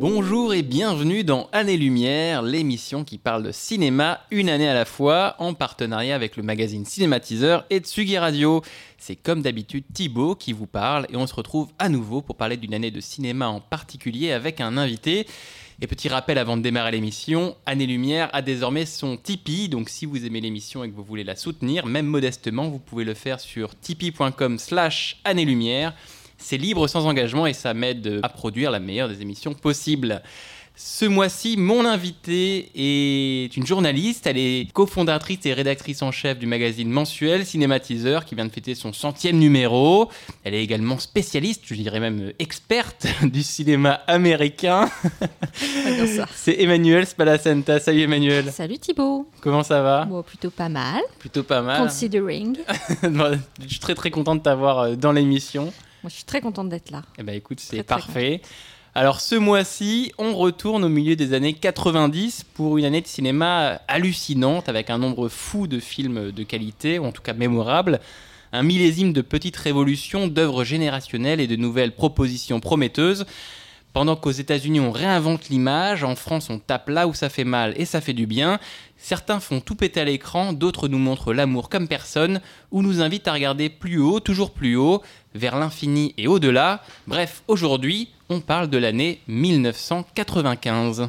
Bonjour et bienvenue dans Année-Lumière, l'émission qui parle de cinéma une année à la fois, en partenariat avec le magazine Cinématiseur et Tsugi Radio. C'est comme d'habitude Thibaut qui vous parle et on se retrouve à nouveau pour parler d'une année de cinéma en particulier avec un invité. Et petit rappel avant de démarrer l'émission, Année Lumière a désormais son Tipeee, donc si vous aimez l'émission et que vous voulez la soutenir, même modestement, vous pouvez le faire sur tipeee.com slash Année Lumière. C'est libre sans engagement et ça m'aide à produire la meilleure des émissions possibles. Ce mois-ci, mon invitée est une journaliste. Elle est cofondatrice et rédactrice en chef du magazine mensuel Cinématiseur qui vient de fêter son centième numéro. Elle est également spécialiste, je dirais même experte du cinéma américain. C'est Emmanuel Spalacenta. Salut Emmanuel. Salut Thibaut. Comment ça va? Bon, plutôt pas mal. Plutôt pas mal. Considering. je suis très très content de t'avoir euh, dans l'émission. Moi, je suis très contente d'être là. Eh ben écoute, c'est parfait. Alors ce mois-ci, on retourne au milieu des années 90 pour une année de cinéma hallucinante avec un nombre fou de films de qualité, ou en tout cas mémorables, un millésime de petites révolutions, d'œuvres générationnelles et de nouvelles propositions prometteuses. Pendant qu'aux États-Unis on réinvente l'image, en France on tape là où ça fait mal et ça fait du bien. Certains font tout péter à l'écran, d'autres nous montrent l'amour comme personne, ou nous invitent à regarder plus haut, toujours plus haut, vers l'infini et au-delà. Bref, aujourd'hui, on parle de l'année 1995.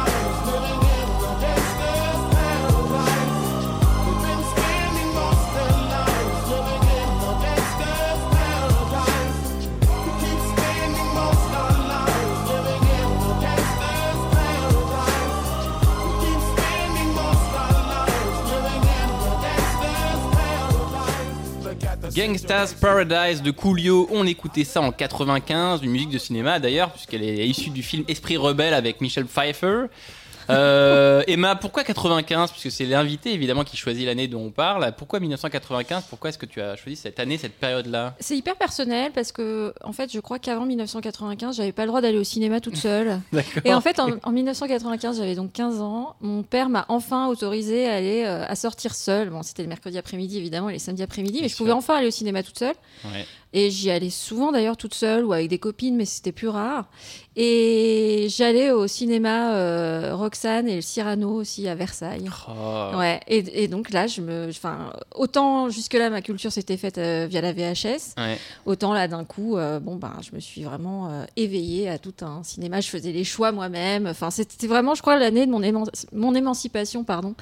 Gangsta's Paradise de Coolio, on écoutait ça en 95, une musique de cinéma d'ailleurs, puisqu'elle est issue du film Esprit rebelle avec Michel Pfeiffer. Euh, Emma, pourquoi 95 Puisque c'est l'invité évidemment qui choisit l'année dont on parle. Pourquoi 1995 Pourquoi est-ce que tu as choisi cette année, cette période-là? C'est hyper personnel parce que, en fait, je crois qu'avant 1995, j'avais pas le droit d'aller au cinéma toute seule. Et en fait, en, en 1995, j'avais donc 15 ans. Mon père m'a enfin autorisé à aller euh, à sortir seule. Bon, c'était le mercredi après-midi évidemment, et les samedis après-midi, mais je pouvais enfin aller au cinéma toute seule. Ouais. Et j'y allais souvent d'ailleurs toute seule ou avec des copines, mais c'était plus rare. Et j'allais au cinéma euh, Roxane et le Cyrano aussi à Versailles. Oh. Ouais, et, et donc là, je me, enfin, autant jusque-là ma culture s'était faite euh, via la VHS, Ouais. autant là d'un coup, euh, bon ben, je me suis vraiment éveillée à tout un cinéma. Je faisais les choix moi-même. Enfin, c'était vraiment, je crois, l'année de mon, éman- mon émancipation, pardon,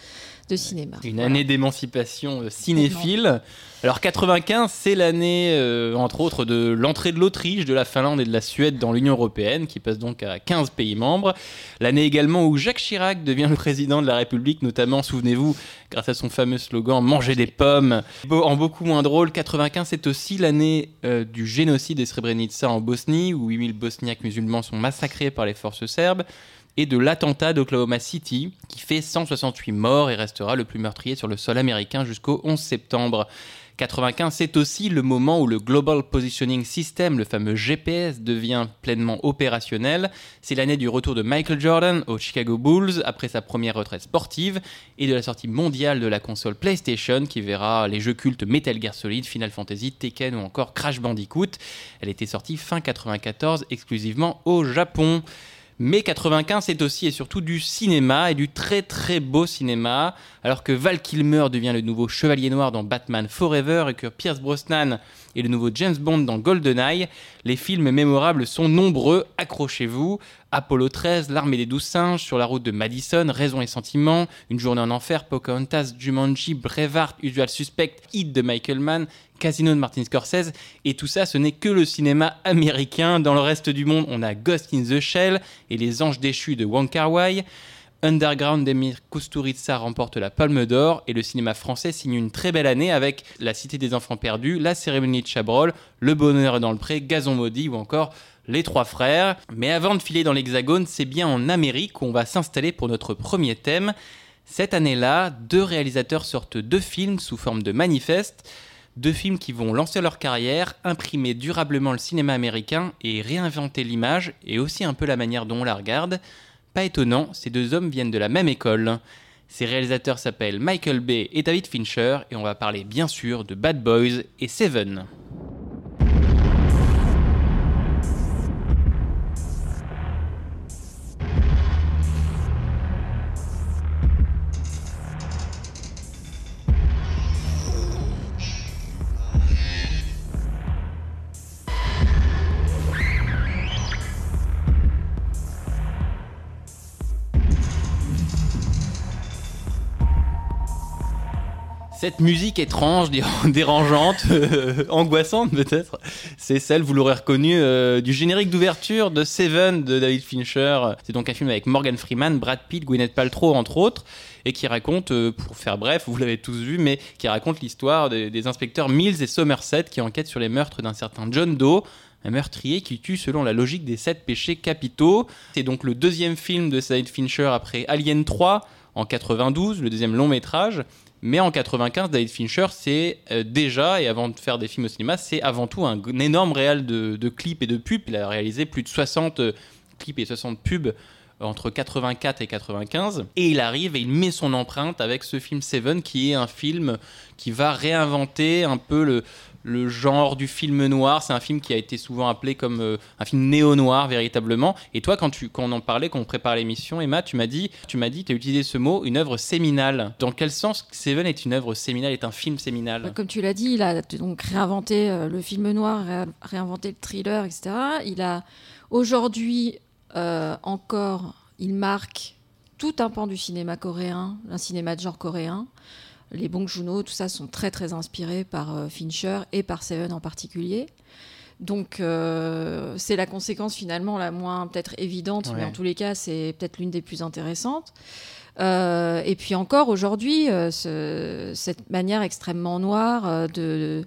de cinéma. Une Voilà. année d'émancipation euh, cinéphile. Alors 95, c'est l'année, euh, entre autres, de l'entrée de l'Autriche, de la Finlande et de la Suède dans l'Union européenne, qui passe donc à 15 pays membres. L'année également où Jacques Chirac devient le président de la République, notamment, souvenez-vous, grâce à son fameux slogan Manger des pommes. En beaucoup moins drôle, 95, c'est aussi l'année euh, du génocide de Srebrenica en Bosnie, où 8000 Bosniaques musulmans sont massacrés par les forces serbes et de l'attentat d'Oklahoma City, qui fait 168 morts et restera le plus meurtrier sur le sol américain jusqu'au 11 septembre. 95, c'est aussi le moment où le Global Positioning System, le fameux GPS, devient pleinement opérationnel. C'est l'année du retour de Michael Jordan aux Chicago Bulls après sa première retraite sportive et de la sortie mondiale de la console PlayStation qui verra les jeux cultes Metal Gear Solid, Final Fantasy, Tekken ou encore Crash Bandicoot. Elle était sortie fin 94 exclusivement au Japon. Mais 95, c'est aussi et surtout du cinéma et du très très beau cinéma. Alors que Val Kilmer devient le nouveau chevalier noir dans Batman Forever et que Pierce Brosnan est le nouveau James Bond dans GoldenEye, les films mémorables sont nombreux, accrochez-vous. Apollo 13, L'armée des douze singes, Sur la route de Madison, Raison et sentiment, Une journée en enfer, Pocahontas, Jumanji, Brevard, Usual Suspect, Hit de Michael Mann, Casino de Martin Scorsese, et tout ça, ce n'est que le cinéma américain. Dans le reste du monde, on a Ghost in the Shell et Les Anges déchus de Wong Kar-wai. Underground d'Emir Kusturica remporte la Palme d'Or et le cinéma français signe une très belle année avec La Cité des Enfants Perdus, La Cérémonie de Chabrol, Le Bonheur dans le Pré, Gazon Maudit ou encore Les Trois Frères. Mais avant de filer dans l'Hexagone, c'est bien en Amérique qu'on va s'installer pour notre premier thème. Cette année-là, deux réalisateurs sortent deux films sous forme de manifeste. Deux films qui vont lancer leur carrière, imprimer durablement le cinéma américain et réinventer l'image et aussi un peu la manière dont on la regarde. Pas étonnant, ces deux hommes viennent de la même école. Ces réalisateurs s'appellent Michael Bay et David Fincher et on va parler bien sûr de Bad Boys et Seven. Cette musique étrange, dérangeante, euh, angoissante peut-être, c'est celle, vous l'aurez reconnu, euh, du générique d'ouverture de Seven de David Fincher. C'est donc un film avec Morgan Freeman, Brad Pitt, Gwyneth Paltrow entre autres, et qui raconte, euh, pour faire bref, vous l'avez tous vu, mais qui raconte l'histoire des, des inspecteurs Mills et Somerset qui enquêtent sur les meurtres d'un certain John Doe, un meurtrier qui tue selon la logique des sept péchés capitaux. C'est donc le deuxième film de David Fincher après Alien 3 en 92, le deuxième long métrage. Mais en 95, David Fincher, c'est euh, déjà, et avant de faire des films au cinéma, c'est avant tout un, énorme réal de, de, clips et de pubs. Il a réalisé plus de 60 euh, clips et 60 pubs entre 84 et 95 et il arrive et il met son empreinte avec ce film Seven qui est un film qui va réinventer un peu le, le genre du film noir. C'est un film qui a été souvent appelé comme euh, un film néo-noir véritablement. Et toi, quand, tu, quand on en parlait, quand on prépare l'émission, Emma, tu m'as dit, tu m'as dit, as utilisé ce mot, une œuvre séminale. Dans quel sens Seven est une œuvre séminale, est un film séminal? Comme tu l'as dit, il a donc réinventé euh, le film noir, ré réinventé le thriller, etc. Il a aujourd'hui euh, encore, il marque tout un pan du cinéma coréen, un cinéma de genre coréen les Bong Joon-ho, tout ça sont très très inspirés par euh, Fincher et par Seven en particulier. Donc euh, c'est la conséquence finalement la moins peut-être évidente, ouais. mais en tous les cas c'est peut-être l'une des plus intéressantes. Euh, et puis encore aujourd'hui, euh, ce, cette manière extrêmement noire de,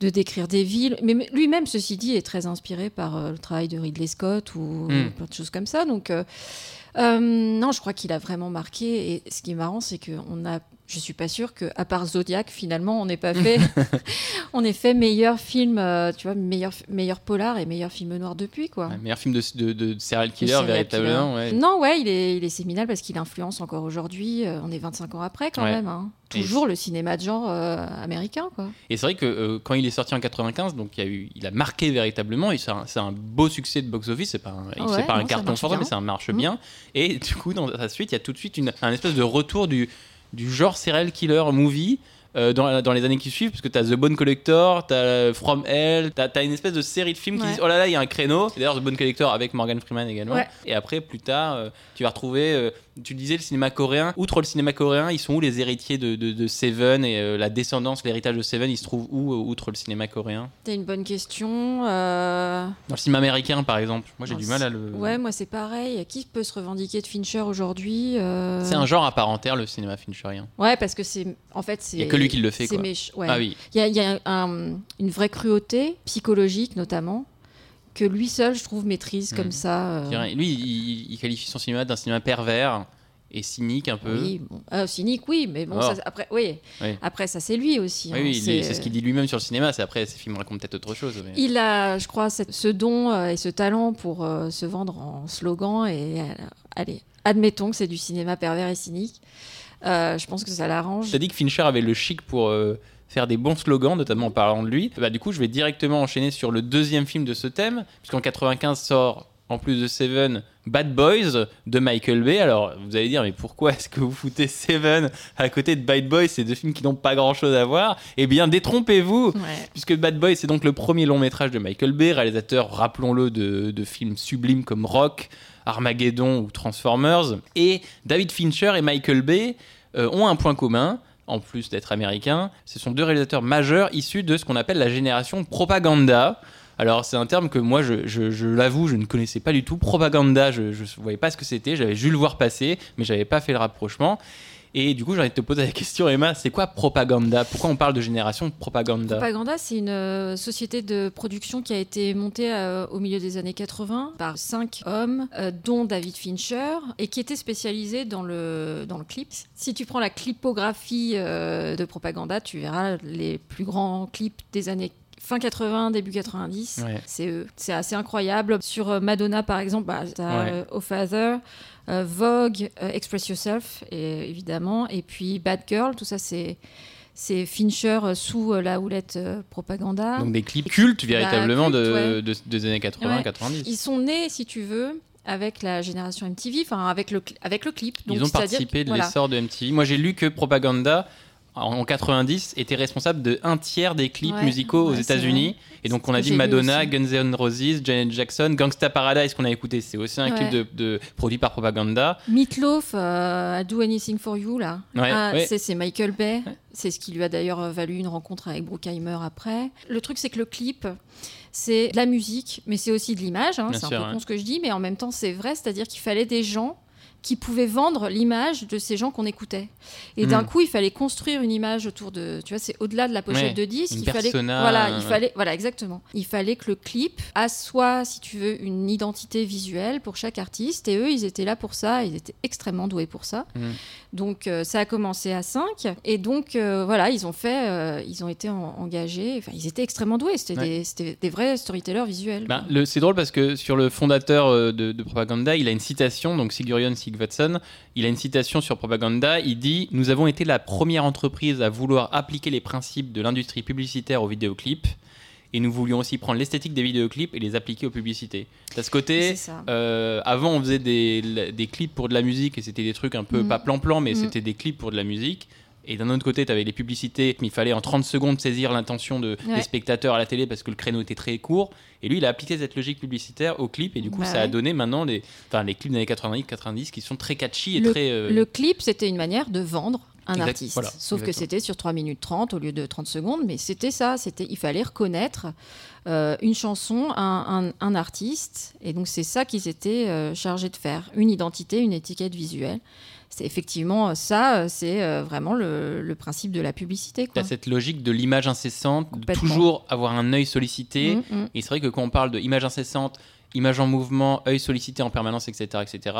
de décrire des villes, mais lui-même, ceci dit, est très inspiré par le travail de Ridley Scott ou mm. plein de choses comme ça. Donc non, je crois qu'il a vraiment marqué. Et ce qui est marrant, c'est qu'on a je suis pas sûre que, à part Zodiac, finalement, on n'ait pas fait, on ait fait meilleur film, euh, tu vois, meilleur, meilleur polar et meilleur film noir depuis, quoi. Ouais, meilleur film de, de, de serial killer, serial véritablement. Killer. Ouais. Non, ouais, il est, il est séminal parce qu'il influence encore aujourd'hui. Euh, on est 25 ans après, quand ouais. même. Hein. Toujours et le cinéma de genre euh, américain, quoi. Et c'est vrai que quand il est sorti en 95, donc il a, eu, il a marqué véritablement. C'est un, un, beau succès de box-office. C'est pas un, pas non, un carton fort, mais ça marche mmh. bien. Et du coup, dans sa suite, il y a tout de suite une, un espèce de retour du du genre serial killer movie euh, dans, dans, les années qui suivent, parce que tu as The Bone Collector, tu as From Hell, tu as, une espèce de série de films qui ouais. disent Oh là là, il y a un créneau. D'ailleurs, The Bone Collector avec Morgan Freeman également. Ouais. Et après, plus tard, euh, tu vas retrouver, euh, tu disais le cinéma coréen. Outre le cinéma coréen, ils sont où les héritiers de, de, de Seven et euh, la descendance, l'héritage de Seven, il se trouve où, outre le cinéma coréen? C'est une bonne question. Dans le cinéma américain, par exemple. Moi, j'ai du mal à le. Ouais, moi, c'est pareil. Qui peut se revendiquer de Fincher aujourd'hui C'est un genre à part entière, le cinéma fincherien. Ouais, parce que c'est. En fait, c'est. Il n'y a que lui qui le fait, quoi. Ouais. Ah oui. Il y a, y a un, une vraie cruauté psychologique notamment que lui seul, je trouve, maîtrise mmh. comme ça. Euh... Lui, il, il, qualifie son cinéma d'un cinéma pervers et cynique un peu. Oui, bon. euh, cynique, oui, mais bon, oh. ça, après, oui. oui. après, ça c'est lui aussi. Oui, hein, oui c'est ce qu'il dit lui-même sur le cinéma. C'est après, ces films racontent peut-être autre chose. Mais... Il a, je crois, cette, ce don euh, et ce talent pour se vendre en slogan et allez, admettons que c'est du cinéma pervers et cynique. Euh, je pense que ça l'arrange. Tu as dit que Fincher avait le chic pour euh, faire des bons slogans, notamment en parlant de lui. Bah, du coup, je vais directement enchaîner sur le deuxième film de ce thème, puisqu'en 95 sort, en plus de Seven, Bad Boys de Michael Bay. Alors, vous allez dire, mais pourquoi est-ce que vous foutez Seven à côté de Bad Boys? Ces deux films qui n'ont pas grand-chose à voir. Eh bien, détrompez-vous, ouais. puisque Bad Boys, c'est donc le premier long métrage de Michael Bay, réalisateur, rappelons-le, de, de films sublimes comme Rock, Armageddon ou Transformers. Et David Fincher et Michael Bay euh, ont un point commun, en plus d'être américains. Ce sont deux réalisateurs majeurs issus de ce qu'on appelle la génération propaganda. Alors, c'est un terme que moi, je, l'avoue, je ne connaissais pas du tout. Propaganda, je ne voyais pas ce que c'était. J'avais juste le voir passer, mais j'avais pas fait le rapprochement. Et du coup, j'ai envie de te poser la question, Emma, c'est quoi propaganda? Pourquoi on parle de génération propaganda? Propaganda, c'est une euh, société de production qui a été montée euh, au milieu des années 80 par cinq hommes, euh, dont David Fincher, et qui était spécialisé dans le, dans le clip. Si tu prends la clipographie de Propaganda, tu verras les plus grands clips des années fin 80, début 90. Ouais. C'est eux. C'est assez incroyable. Sur Madonna, par exemple, bah, t'as Ouais. Father, Vogue, euh, Express Yourself, et, évidemment, et puis Bad Girl, tout ça, c'est. C'est Fincher euh, sous euh, la houlette euh, propaganda. Donc des clips cultes véritablement culte, de, ouais. de- des années 80, Ouais. 90. Ils sont nés, si tu veux, avec la génération MTV, enfin avec le, avec le clip. Donc, Ils ont participé que- de voilà. l'essor de MTV. Moi, j'ai lu que Propaganda, en 90, était responsable de un tiers des clips Ouais, musicaux aux ouais, États-Unis. Et donc, on a dit Madonna. Guns N' Roses, Janet Jackson, Gangsta Paradise qu'on a écouté. C'est aussi un clip de, de- produit par Propaganda. Meatloaf, euh, Do Anything for You, là. Ah, c'est- Michael Bay. C'est ce qui lui a d'ailleurs valu une rencontre avec Bruckheimer après. Le truc, c'est que le clip, c'est de la musique, mais c'est aussi de l'image. hein. C'est un peu con ce que je dis, mais en même temps, c'est vrai. C'est-à-dire qu'il fallait des gens qui pouvaient vendre l'image de ces gens qu'on écoutait. Et d'un Mm. coup, il fallait construire une image autour de. Tu vois, c'est au-delà de la pochette Ouais, de disque. une il fallait, voilà, il fallait, voilà, exactement. Il fallait que le clip assoie, si tu veux, une identité visuelle pour chaque artiste. Et eux, ils étaient là pour ça. Ils étaient extrêmement doués pour ça. Mm. Donc euh, ça a commencé à 5 et donc euh, voilà ils ont fait euh, ils ont été en- engagés enfin ils étaient extrêmement doués c'était Ouais. des, vrais storytellers visuels le- c'est drôle parce que sur le fondateur de, de Propaganda, il a une citation, donc Sigvatsson, il a une citation sur Propaganda, il dit « Nous avons été la première entreprise à vouloir appliquer les principes de l'industrie publicitaire aux vidéoclips et nous voulions aussi prendre l'esthétique des vidéoclips et les appliquer aux publicités. » T'as ce côté... Euh, avant, on faisait des, des clips pour de la musique et c'était des trucs un peu Mhm. pas plan-plan, mais Mhm. c'était des clips pour de la musique. Et d'un autre côté, tu avais les publicités, mais il fallait en 30 secondes saisir l'intention de, Ouais. des spectateurs à la télé parce que le créneau était très court. Et lui, il a appliqué cette logique publicitaire au clip et du coup, Bah ça a donné maintenant les, enfin, les clips des années 90-90 qui sont très catchy et le, très. euh, le clip c'était une manière de vendre un Exact- artiste voilà, sauf que c'était sur 3 minutes 30 au lieu de 30 secondes mais c'était ça c'était il fallait reconnaître euh, une chanson un, un- un artiste et donc c'est ça qu'ils étaient euh, chargés de faire une identité une étiquette visuelle c'est effectivement euh, ça euh, c'est euh, vraiment le, le principe de la publicité quoi. T'as cette logique de l'image incessante, de toujours avoir un œil sollicité. Mm, mm. Et c'est vrai que quand on parle de image incessante, image en mouvement, œil sollicité en permanence, etc., etc.,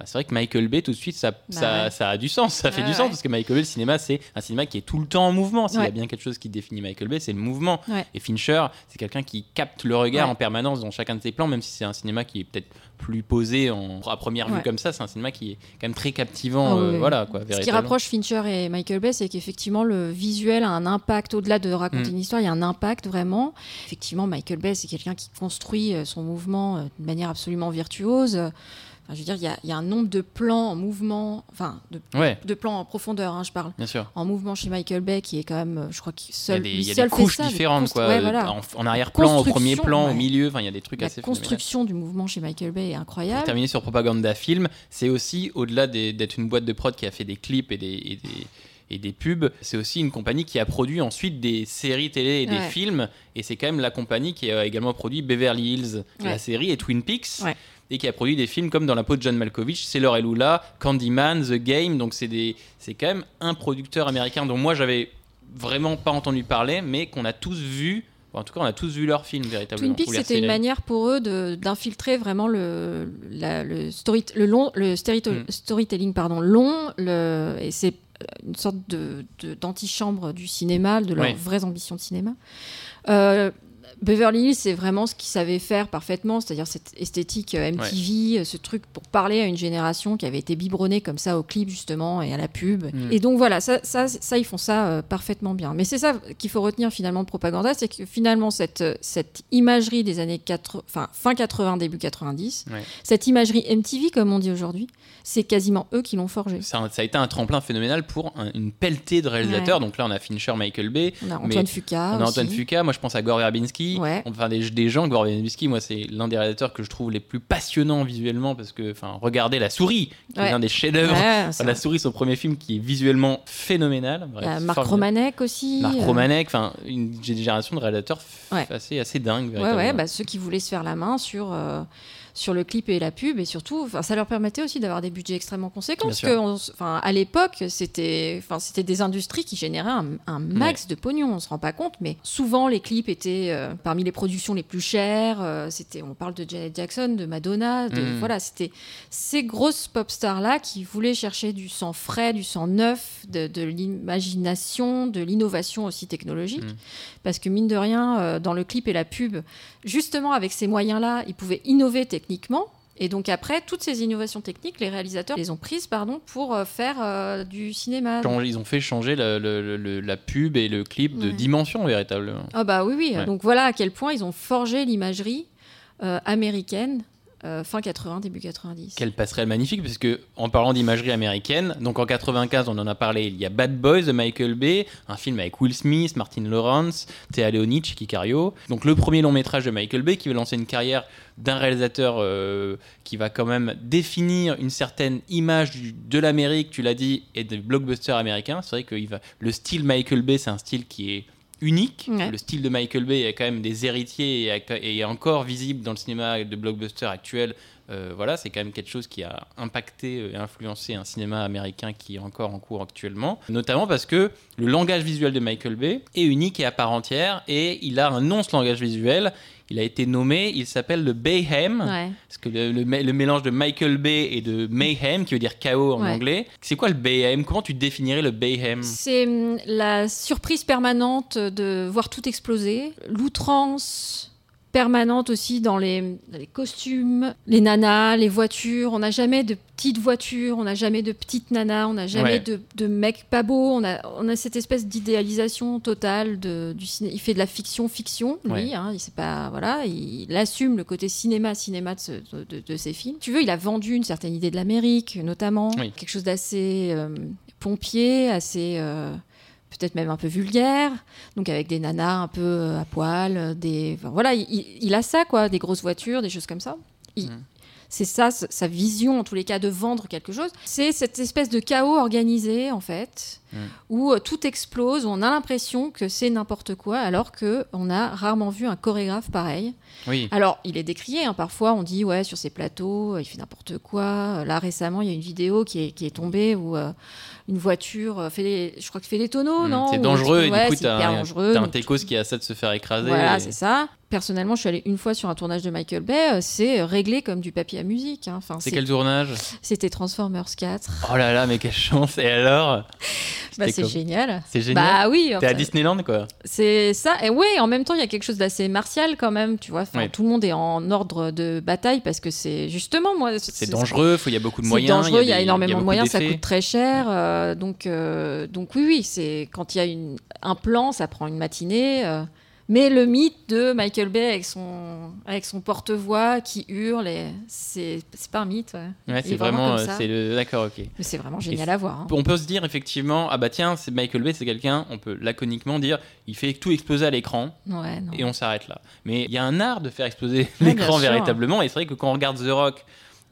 bah, c'est vrai que Michael Bay, tout de suite, ça, ça, ouais. ça a du sens, ça fait Ouais, du sens, parce que Michael Bay, le cinéma, c'est un cinéma qui est tout le temps en mouvement. S'il y a bien quelque chose qui définit Michael Bay, c'est le mouvement. Et Fincher, c'est quelqu'un qui capte le regard en permanence dans chacun de ses plans, même si c'est un cinéma qui est peut-être plus posé en, à première vue comme ça, c'est un cinéma qui est quand même très captivant. Ah euh, oui. voilà, quoi, Ce qui rapproche Fincher et Michael Bay, c'est qu'effectivement, le visuel a un impact, au-delà de raconter Mm. une histoire, il y a un impact vraiment. Effectivement, Michael Bay, c'est quelqu'un qui construit euh, son mouvement euh, de manière absolument virtuose. Enfin, je veux dire, il y, a, il y a un nombre de plans en mouvement, enfin, de, Ouais, de plans en profondeur, hein, je parle, bien sûr. en mouvement chez Michael Bay, qui est quand même, euh, je crois qu'il Il y a seul, des, il y a des couches ça, différentes, quoi. ouais, voilà. en, en arrière-plan, au premier plan, au milieu, enfin, il y a des trucs La assez phénoménales. construction du mouvement chez Michael Bay est Pour incroyable. terminer sur Propaganda Film, c'est aussi, au-delà d'être une boîte de prod qui a fait des clips et des, et des, et des pubs, c'est aussi une compagnie qui a produit ensuite des séries télé et des Ouais. films. Et c'est quand même la compagnie qui a également produit Beverly Hills, la série, et Twin Peaks. Ouais. Et qui a produit des films comme Dans la peau de John Malkovich, Sailor et Lula, Candyman, The Game. Donc c'est des- c'est quand même un producteur américain dont moi j'avais vraiment pas entendu parler, mais qu'on a tous vu. En tout cas, on a tous vu leurs films véritablement. Twin Peaks, c'était une manière pour eux d'infiltrer vraiment le, la- le, story, le, long, le storyte- Mm. storytelling pardon, long, le, et c'est une sorte de- d'antichambre du cinéma, de leurs vraies ambitions de cinéma. Euh, Beverly Hills, c'est vraiment ce qu'ils savaient faire parfaitement, c'est-à-dire cette esthétique euh, MTV, euh, ce truc pour parler à une génération qui avait été biberonnée comme ça au clip justement et à la pub. Mm. Et donc voilà, ça, ça, ça ils font ça euh, parfaitement bien. Mais c'est ça qu'il faut retenir finalement de propaganda, c'est que finalement cette, cette imagerie des années 80, enfin, fin 80, début 90, Ouais. cette imagerie MTV comme on dit aujourd'hui, c'est quasiment eux qui l'ont forgée. ça, ça a été un tremplin phénoménal pour un- une pelletée de réalisateurs. Donc là, on a Fincher, Michael Bay, On a Antoine Fuqua. on a Antoine. Fuqua. Moi, je pense à Gore Verbinski Ouais. enfin des, des gens, Gore Verbinski, moi c'est l'un des réalisateurs que je trouve les plus passionnants visuellement parce que, enfin, regardez La Souris, qui Ouais. est l'un des chefs-d'œuvre. Ouais, c'est Enfin, la. Souris, son premier film qui est visuellement phénoménal. Bref, Marc. Romanek aussi. Marc euh, Romanek, enfin une génération de réalisateurs assez, assez dingue. Ouais, ouais, bah, ceux qui voulaient se faire la main sur, euh, sur le clip et la pub, et surtout, ça leur permettait aussi d'avoir des budgets extrêmement conséquents. Bien parce que, on à l'époque, c'était, enfin, c'était des industries qui généraient un, un max de pognon. On se rend pas compte, mais souvent les clips étaient euh, parmi les productions les plus chères. euh, c'était, on parle de Janet Jackson, de Madonna, de, Mm. voilà, c'était ces grosses pop stars là qui voulaient chercher du sang frais, du sang neuf, de, l'imagination, de l'innovation aussi technologique. Mm. Parce que mine de rien, euh, dans le clip et la pub, justement avec ces moyens-là, ils pouvaient innover techniquement. Et donc après, toutes ces innovations techniques, les réalisateurs les ont prises pardon, pour euh, faire euh, du cinéma. Ils ont fait changer la pub et le clip de Ouais. dimension véritablement. Ah bah oui, oui. Ouais. Donc voilà à quel point ils ont forgé l'imagerie euh, américaine euh, fin 80, début 90. Quelle passerelle magnifique, parce que en parlant d'imagerie américaine, donc en 95, on en a parlé, il y a Bad Boys de Michael Bay, un film avec Will Smith, Martin Lawrence, Théa Leoni, Chicky Cario. Donc le premier long métrage de Michael Bay qui va lancer une carrière d'un réalisateur euh, qui va quand même définir une certaine image de l'Amérique, tu l'as dit, et des blockbusters américains. C'est vrai que le style Michael Bay, c'est un style qui est unique. Ouais. Le style de Michael Bay a quand même des héritiers et, est encore visible dans le cinéma de blockbuster actuel. Euh, voilà, c'est quand même quelque chose qui a impacté euh, et influencé un cinéma américain qui est encore en cours actuellement. Notamment parce que le langage visuel de Michael Bay est unique et à part entière et il a un nom ce langage visuel. Il a été nommé, il s'appelle le Bayhem. Ouais. Parce que le, le mé- le mélange de Michael Bay et de Mayhem, qui veut dire chaos en Ouais. anglais, c'est quoi le Bayhem? Comment tu définirais le Bayhem? C'est hum, la surprise permanente de voir tout exploser, l'outrance permanente aussi dans les, dans les costumes, les nanas, les voitures. On n'a jamais de petites voitures, on n'a jamais de petites nanas, on n'a jamais Ouais. de, de mecs pas beaux. On a, on a cette espèce d'idéalisation totale de, du ciné. Il fait de la fiction, fiction, lui. Ouais. hein, il sait pas, voilà, il, assume le côté cinéma, cinéma de, ce- de, de- de ses films. Tu veux, il a vendu une certaine idée de l'Amérique, notamment Oui. quelque chose d'assez euh, pompier, assez euh, peut-être même un peu vulgaire, donc avec des nanas un peu euh, à poil, euh, des enfin, voilà, il, a ça quoi, des grosses voitures, des choses comme ça. Il- Mm. C'est ça, sa vision en tous les cas de vendre quelque chose. C'est cette espèce de chaos organisé en fait, Mm. où euh, tout explose, où on a l'impression que c'est n'importe quoi, alors que on a rarement vu un chorégraphe pareil. Oui. Alors, il est décrié. hein. Parfois, on dit, ouais, sur ces plateaux, euh, il fait n'importe quoi. Là, récemment, il y a une vidéo qui est, qui est tombée où euh, une voiture fait les, je crois que fait les tonneaux, Mm, non? c'est dangereux et ouais, du coup t'as un, dangereux. un qui a ça de se faire écraser. Voilà, et- c'est ça. Personnellement, je suis allée une fois sur un tournage de Michael Bay. C'est réglé comme du papier à musique. hein. Enfin, c'est- quel tournage? C'était Transformers 4. Oh là là, mais quelle chance Et alors? Bah, c'est génial. C'est génial. Bah oui. T'es à Disneyland quoi C'est ça. Et ouais, en même temps, il y a quelque chose d'assez martial quand même. Tu vois, Enfin, tout le monde est en ordre de bataille parce que c'est justement moi. C'est dangereux, il y a beaucoup de C'est moyens. dangereux, il y a, énormément de moyens, ça coûte très cher. euh, donc, euh, donc oui, oui, c'est quand il y a une, un plan, ça prend une matinée. euh, mais le mythe de Michael Bay avec son, avec son porte-voix qui hurle, c'est pas un mythe. ouais. C'est est vraiment vraiment, euh, le d'accord, ok. Mais c'est vraiment génial à voir. hein. On peut se dire effectivement, ah bah tiens, c'est Michael Bay, c'est quelqu'un, on peut laconiquement dire, il fait tout exploser à l'écran Ouais, et on s'arrête là. Mais il y a un art de faire exploser l'écran véritablement, et c'est vrai que quand on regarde The Rock,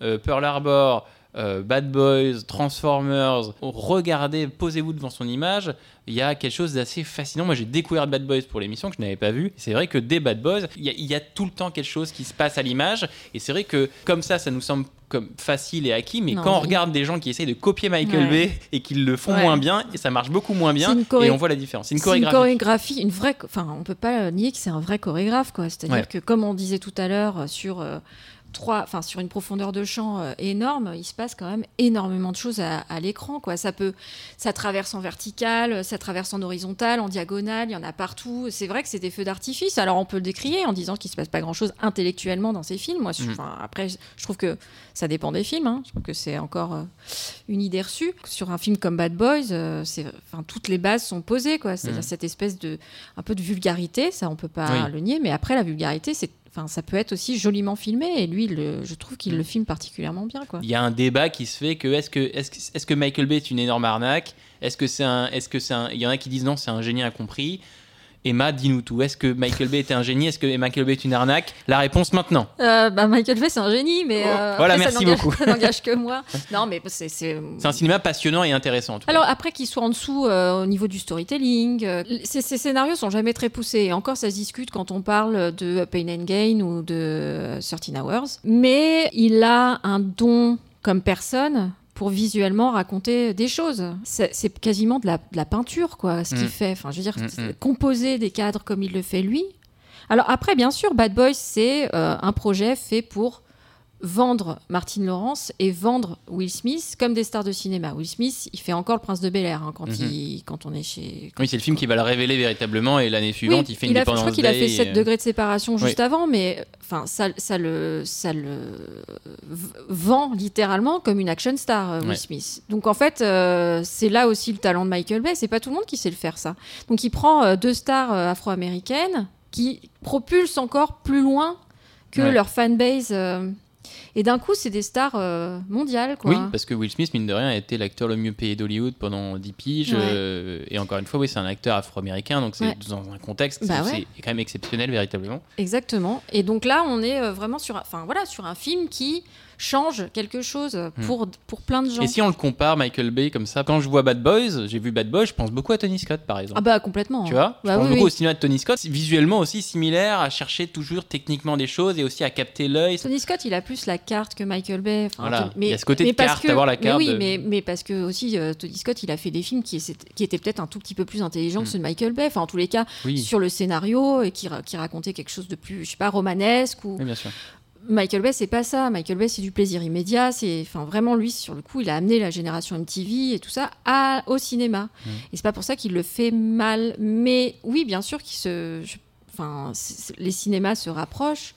euh, Pearl Harbor, euh, Bad Boys, Transformers, regardez, posez-vous devant son image, il y a quelque chose d'assez fascinant. Moi, j'ai découvert Bad Boys pour l'émission que je n'avais pas vu. C'est vrai que dès Bad Boys, il y, a- il y a tout le temps quelque chose qui se passe à l'image, et c'est vrai que comme ça, ça nous semble comme facile et acquis, mais Non, quand on regarde des gens qui essayent de copier Michael Ouais. Bay et qui le font Ouais. moins bien, et ça marche beaucoup moins bien, et on voit la différence. C'est une C'est une chorégraphie. chorégraphie, une vraie. Enfin, on peut pas nier que c'est un vrai chorégraphe, quoi. C'est-à-dire Ouais. que, comme on disait tout à l'heure, euh, sur euh, trois, enfin, sur une profondeur de champ euh, énorme, il se passe quand même énormément de choses à, à l'écran, quoi. Ça peut, ça traverse en vertical, ça traverse en horizontal, en diagonale, il y en a partout. C'est vrai que c'est des feux d'artifice. Alors, on peut le décrier en disant qu'il se passe pas grand-chose intellectuellement dans ces films. Moi, enfin, après, je trouve que ça dépend des films. hein. Je trouve que c'est encore euh, une idée reçue. Sur un film comme Bad Boys, euh, c'est, enfin, toutes les bases sont posées, quoi. C'est-à-dire Mhm. cette espèce de, un peu de vulgarité, ça on peut pas Oui. le nier. Mais après, la vulgarité, c'est, enfin, ça peut être aussi joliment filmé. Et lui, le- je trouve qu'il le filme particulièrement bien, quoi. Il y a un débat qui se fait que est-ce que, Michael Bay est une énorme arnaque? Est-ce que c'est un, est-ce que c'est un, il y en a qui disent non, c'est un génie incompris. Emma, dis-nous tout. Est-ce que Michael Bay était un génie? Est-ce que Michael Bay est une arnaque? La réponse maintenant. Euh, bah, Michael Bay, c'est un génie, mais. euh, Voilà, après, merci beaucoup. Ça n'engage que moi. Non, mais c'est. un cinéma passionnant et intéressant. En tout cas. Alors après qu'il soit en dessous euh, au niveau du storytelling, ces, ces scénarios sont jamais très poussés. Et encore, ça se discute quand on parle de Pain and Gain ou de 13 Hours. Mais il a un don comme personne pour visuellement raconter des choses. C'est quasiment de la, de la peinture, quoi, ce qu'il Mm. fait. Enfin, je veux dire, Mm, mm. composer des cadres comme il le fait lui. Alors après, bien sûr, Bad Boys, c'est euh, un projet fait pour vendre Martin Lawrence et vendre Will Smith comme des stars de cinéma. Will Smith, il fait encore le Prince de Bel Air hein, quand, Mhm. il, quand on est chez. Oui, c'est le film qui va le révéler véritablement et l'année suivante, Oui, il fait une a, je crois qu'il a fait Day, 7 euh, degrés de séparation juste Oui. avant, mais enfin ça, ça le, ça le vend littéralement comme une action star, euh, Will Ouais. Smith. Donc en fait, euh, c'est là aussi le talent de Michael Bay. C'est pas tout le monde qui sait le faire ça. Donc il prend deux stars afro-américaines qui propulsent encore plus loin que Ouais. leur fanbase. euh, et d'un coup, c'est des stars euh, mondiales, quoi. Oui, parce que Will Smith, mine de rien, a été l'acteur le mieux payé d'Hollywood pendant 10 piges. Ouais. euh, et encore une fois, oui, c'est un acteur afro-américain, donc c'est Ouais. dans un contexte Bah c'est ouais. quand même exceptionnel, véritablement. Exactement. Et donc là, on est euh, vraiment sur, un- enfin voilà, sur un film qui change quelque chose pour, pour plein de gens. Hmm. Et si on le compare, Michael Bay, comme ça, quand je vois Bad Boys, j'ai vu Bad Boys, je pense beaucoup à Tony Scott, par exemple. Ah bah complètement. Tu vois, je Bah pense oui, beaucoup oui. au cinéma de Tony Scott, visuellement aussi similaire à chercher toujours techniquement des choses et aussi à capter l'œil. Tony Scott, il a plus la carte que Michael Bay. Enfin, Voilà. Tony- Il y a ce côté de carte, avoir la carte Mais oui, de- mais, mais parce que aussi euh, Tony Scott, il a fait des films qui, étaient peut-être un tout petit peu plus intelligents que ceux de Michael Bay. Enfin, en tous les cas, Hmm. Oui. sur le scénario et qui, qui racontait quelque chose de plus, je sais pas, romanesque ou. Oui, bien sûr. Michael Bay, c'est pas ça. Michael Bay, c'est du plaisir immédiat. C'est, enfin, vraiment lui, sur le coup, il a amené la génération MTV et tout ça à, au cinéma. Mm. Et c'est pas pour ça qu'il le fait mal. Mais oui, bien sûr, qu'il se, je- enfin, les cinémas se rapprochent.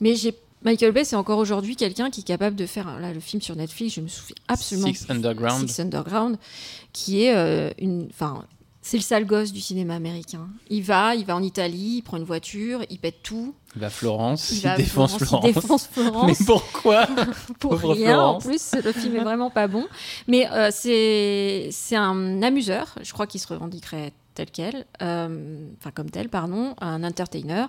Mais j'ai Michael Bay, c'est encore aujourd'hui quelqu'un qui est capable de faire là le film sur Netflix. Je me souviens absolument Six Underground. Six Underground, qui est euh, une, enfin, c'est le sale gosse du cinéma américain. Il va, il va en Italie, il prend une voiture, il pète tout. Il va à Florence, il, Il va à défonce Florence, Florence. il défonce Florence. Mais pourquoi pour Pauvre rien. Florence. En plus, le film est vraiment pas bon. Mais euh, c'est c'est un amuseur. Je crois qu'il se revendiquerait tel quel, euh, enfin comme tel, pardon, un entertainer.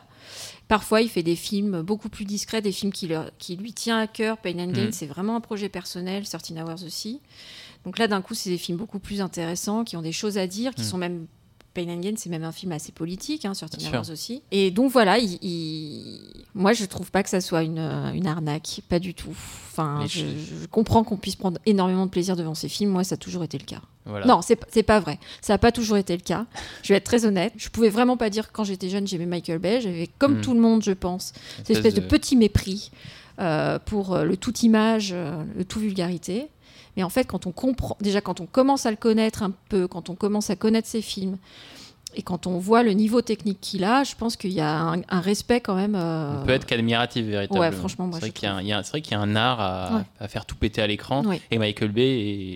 Parfois, il fait des films beaucoup plus discrets, des films qui, leur- qui lui tient à cœur. Pain and Gain, Mm. c'est vraiment un projet personnel. 13 Hours aussi. Donc là, d'un coup, c'est des films beaucoup plus intéressants, qui ont des choses à dire, qui Mm. sont même Pain and Gain, c'est même un film assez politique, hein, 13 Bien Hours sûr. aussi. Et donc voilà, il, il- moi je trouve pas que ça soit une, une arnaque, pas du tout. Enfin, je, comprends qu'on puisse prendre énormément de plaisir devant ces films. Moi, ça a toujours été le cas. Voilà. Non, c'est pas vrai. Ça n'a pas toujours été le cas. Je vais être très honnête. Je pouvais vraiment pas dire que quand j'étais jeune, j'aimais Michael Bay. J'avais, comme Mm. tout le monde, je pense, cette espèce de de- petit mépris euh, pour euh, le tout image, euh, le tout vulgarité. Mais en fait, quand on déjà quand on commence à le connaître un peu, quand on commence à connaître ses films, et quand on voit le niveau technique qu'il a, je pense qu'il y a un, un respect quand même. euh, On peut être qu'admiratif, véritablement. Ouais, franchement, moi, C'est vrai qu'il y a un- il y a un- c'est vrai qu'il y a un art à, Ouais. à faire tout péter à l'écran. Et Michael Bay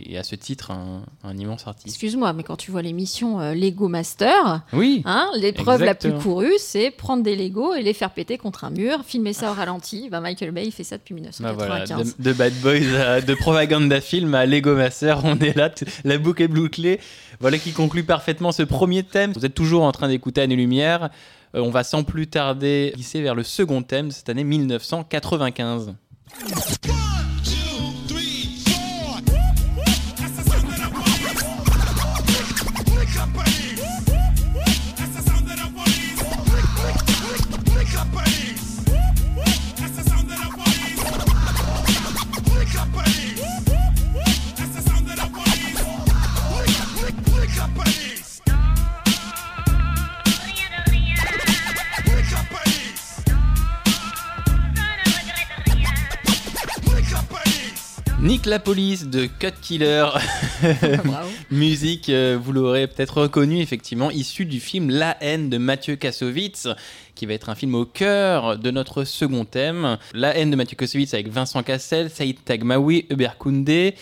est, est à ce titre un, un immense artiste. Excuse-moi, mais quand tu vois l'émission euh, Lego Master, Oui, Hein, L'épreuve la plus courue, c'est prendre des Legos et les faire péter contre un mur, filmer ça au ralenti. Ben, Michael Bay, il fait ça depuis Bah voilà, 1995. de, de Bad Boys à de Propaganda Film à Lego Master, on est là, la boucle est bouclée. Voilà qui conclut parfaitement ce premier thème. Vous êtes toujours en train d'écouter Année Lumière. Euh, on va sans plus tarder glisser vers le second thème de cette année 1995. Nick la police de Cut Killer. Bravo. Musique, euh, vous l'aurez peut-être reconnu, effectivement, issue du film La haine de Mathieu Kassovitz, qui va être un film au cœur de notre second thème. La haine de Mathieu Kassovitz avec Vincent Cassel, Saïd Tagmaoui, Hubert Koundé.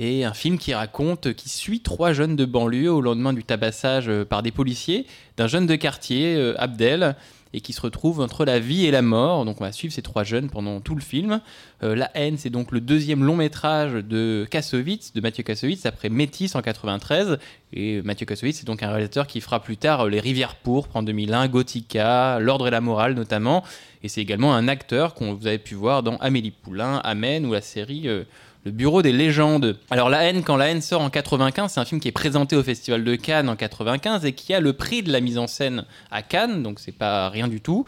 Et un film qui raconte, qui suit trois jeunes de banlieue au lendemain du tabassage euh, par des policiers d'un jeune de quartier, euh, Abdel. Et qui se retrouvent entre la vie et la mort. Donc on va suivre ces trois jeunes pendant tout le film. Euh, la haine, c'est donc le deuxième long métrage de Kassovitz, de Mathieu Kassovitz, après Métis en 93. Et Mathieu Kassovitz, c'est donc un réalisateur qui fera plus tard Les Rivières pourpres en 2001, Gothica, L'Ordre et la Morale notamment. Et c'est également un acteur qu'on vous avez pu voir dans Amélie Poulain, Amen ou la série euh, Le Bureau des légendes. Alors La haine, quand La haine sort en 95, c'est un film qui est présenté au Festival de Cannes en 95 et qui a le prix de la mise en scène à Cannes, donc c'est pas rien du tout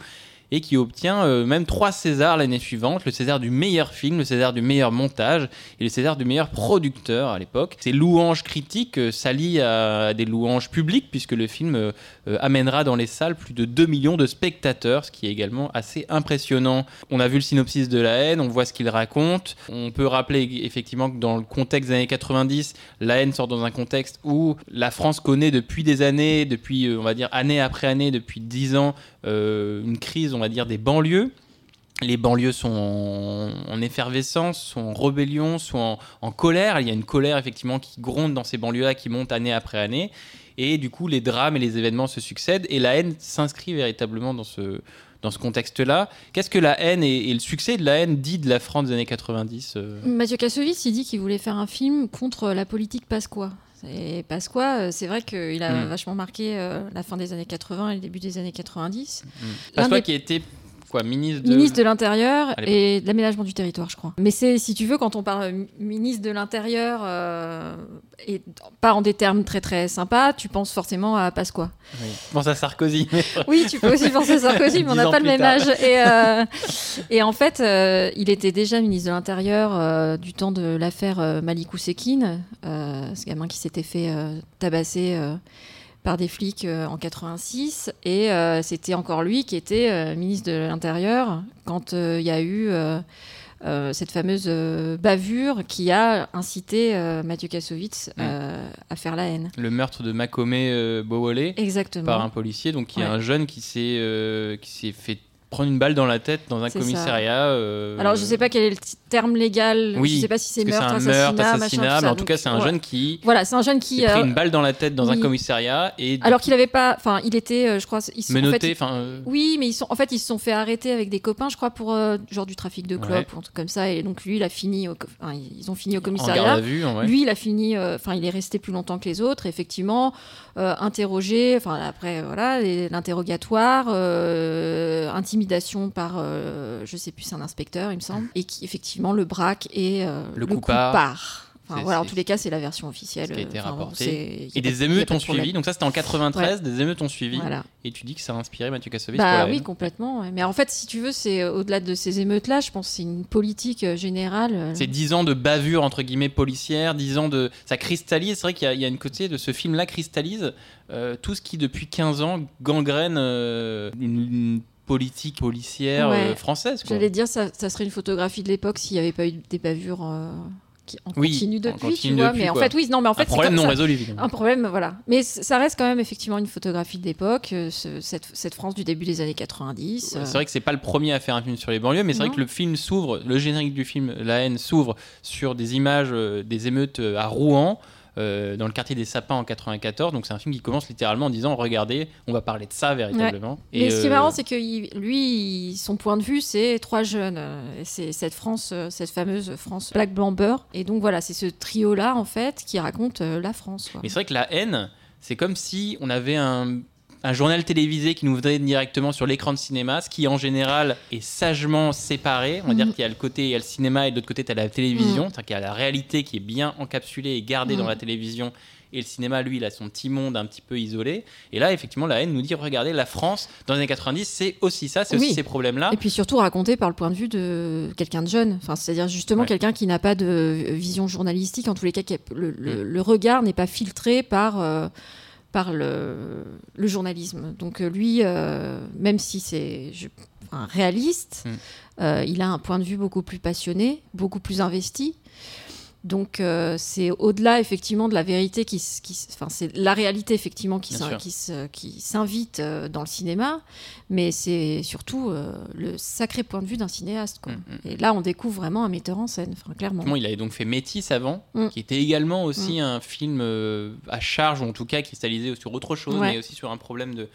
et qui obtient euh, même trois Césars l'année suivante, le César du meilleur film, le César du meilleur montage et le César du meilleur producteur à l'époque. Ces louanges critiques euh, s'allient à des louanges publiques puisque le film euh, amènera dans les salles plus de 2 millions de spectateurs, ce qui est également assez impressionnant. On a vu le synopsis de la haine, on voit ce qu'il raconte. On peut rappeler effectivement que dans le contexte des années 90, la haine sort dans un contexte où la France connaît depuis des années, depuis on va dire année après année, depuis 10 ans, une crise, on va dire, des banlieues. Les banlieues sont en, effervescence, sont en rébellion, sont en, colère. Il y a une colère effectivement qui gronde dans ces banlieues-là, qui monte année après année. Et du coup, les drames et les événements se succèdent. Et la haine s'inscrit véritablement dans ce, dans ce contexte-là. Qu'est-ce que la haine et, le succès de la haine dit de la France des années 90 euh? Mathieu Kassovitz, il dit qu'il voulait faire un film contre la politique pasquois. Et Pasqua, euh, c'est vrai qu'il a Mm. vachement marqué euh, la fin des années 80 et le début des années 90. Pasqua L'un des- qui était quoi, ministre de... Ministre de l'Intérieur et de l'aménagement du territoire, je crois. Mais c'est, si tu veux, quand on parle euh, ministre de l'Intérieur, euh, et pas en des termes très très sympas, tu penses forcément à Pasqua. Oui. Je pense à Sarkozy. Oui, tu peux aussi penser à Sarkozy, mais on n'a pas le même tard. âge. Et, euh, et en fait, euh, il était déjà ministre de l'Intérieur du temps de l'affaire Malik Oussekine, euh, ce gamin qui s'était fait tabasser par des flics euh, en 86. Et euh, c'était encore lui qui était euh, ministre de l'Intérieur quand il y a eu cette fameuse bavure qui a incité Mathieu Kassovitz Mm. à faire la haine. le meurtre de Makome Bowole Exactement. par un policier. Donc il y a Ouais. un jeune qui s'est qui s'est fait prendre une balle dans la tête dans un commissariat. euh, Alors, je sais pas quel est le terme légal. Oui, je sais pas si c'est meurtre, meurtre, assassinat, mais en tout cas, c'est un ouais. jeune qui Voilà, c'est un jeune qui. s'est pris euh, une balle dans la tête dans un commissariat et Alors qu'il avait pas. Enfin, il était, euh, je crois. Ils sont, menotté. fait, Enfin, euh, Oui, mais ils sont. En fait, ils se sont fait arrêter avec des copains, je crois, pour euh, genre du trafic de clopes Ouais. ou un truc comme ça. Et donc lui, il a fini. Au... enfin, ils ont fini au en garde commissariat. à vue. en vrai. Lui, il a fini. euh, Enfin, il est resté plus longtemps que les autres. Effectivement, interrogé. Enfin, après, voilà, l'interrogatoire, euh, intimidation par, euh, je sais plus, c'est un inspecteur, il me semble, et qui effectivement le braque et euh, Le le, coup part. Enfin, voilà, en tous les cas, c'est la version officielle. ce qui a été Enfin, bon, rapporté. c'est- y a Et des émeutes ont suivi. Donc ça, c'était en 93. Des émeutes ont suivi. Voilà. Et tu dis que ça a inspiré Mathieu Kassovitz pour Bah oui, haine. complètement. ouais. Mais en fait, si tu veux, c'est euh, au-delà de ces émeutes-là, je pense que c'est une politique euh, générale. euh, C'est 10 ans de bavure entre guillemets policière, 10 ans de ça cristallise. C'est vrai qu'il y, a- il y a une côté de ce film-là cristallise euh, tout ce qui depuis 15 ans gangrène euh, une, une politique policière Ouais. euh, française. J'allais dire, ça, ça serait une photographie de l'époque s'il n'y avait pas eu des bavures euh, qui en Oui, continu en depuis, tu vois. depuis, mais en fait, oui, non, mais en fait, Un problème non ça. résolu. évidemment. Un problème, voilà. Mais ça reste quand même effectivement une photographie de l'époque, euh, ce- cette, cette France du début des années 90. euh, C'est vrai que c'est pas le premier à faire un film sur les banlieues, mais c'est vrai que le film s'ouvre, le générique du film La haine s'ouvre sur des images euh, des émeutes à Rouen. Euh, dans le quartier des Sapins en 94, donc c'est un film qui commence littéralement en disant regardez, on va parler de ça véritablement. Mais Et, ce qui est euh, marrant, c'est que il- lui, son point de vue, c'est trois jeunes. C'est cette France, euh, cette fameuse France black blanc beurre. Et donc voilà, c'est ce trio-là, en fait, qui raconte la France. quoi. Mais c'est vrai que la haine, c'est comme si on avait un, un journal télévisé qui nous venait directement sur l'écran de cinéma, ce qui en général est sagement séparé. On va dire Mhm. qu'il y a le côté, il y a le cinéma et de l'autre côté, tu as la télévision. Mhm. C'est-à-dire qu'il y a la réalité qui est bien encapsulée et gardée dans Mhm. la télévision. Et le cinéma, lui, il a son petit monde un petit peu isolé. Et là, effectivement, la haine nous dit regardez, la France, dans les années 90, c'est aussi ça, c'est aussi ces problèmes-là. Et puis surtout raconté par le point de vue de quelqu'un de jeune. Enfin, c'est-à-dire justement Ouais. quelqu'un qui n'a pas de vision journalistique. En tous les cas, le, Mm. le regard n'est pas filtré par, euh, par le, le journalisme. Donc euh, lui, euh, même si c'est enfin, réaliste, Mm. euh, il a un point de vue beaucoup plus passionné, beaucoup plus investi. Donc euh, c'est au-delà effectivement de la vérité qui, enfin c'est la réalité effectivement qui s'invite euh, dans le cinéma, mais c'est surtout euh, le sacré point de vue d'un cinéaste. Quoi. Mm, mm. Et là on découvre vraiment un metteur en scène, enfin clairement. Il avait donc fait Métis avant, Mm. qui était également aussi un film à charge, ou en tout cas cristallisé sur autre chose, Ouais. mais aussi sur un problème de,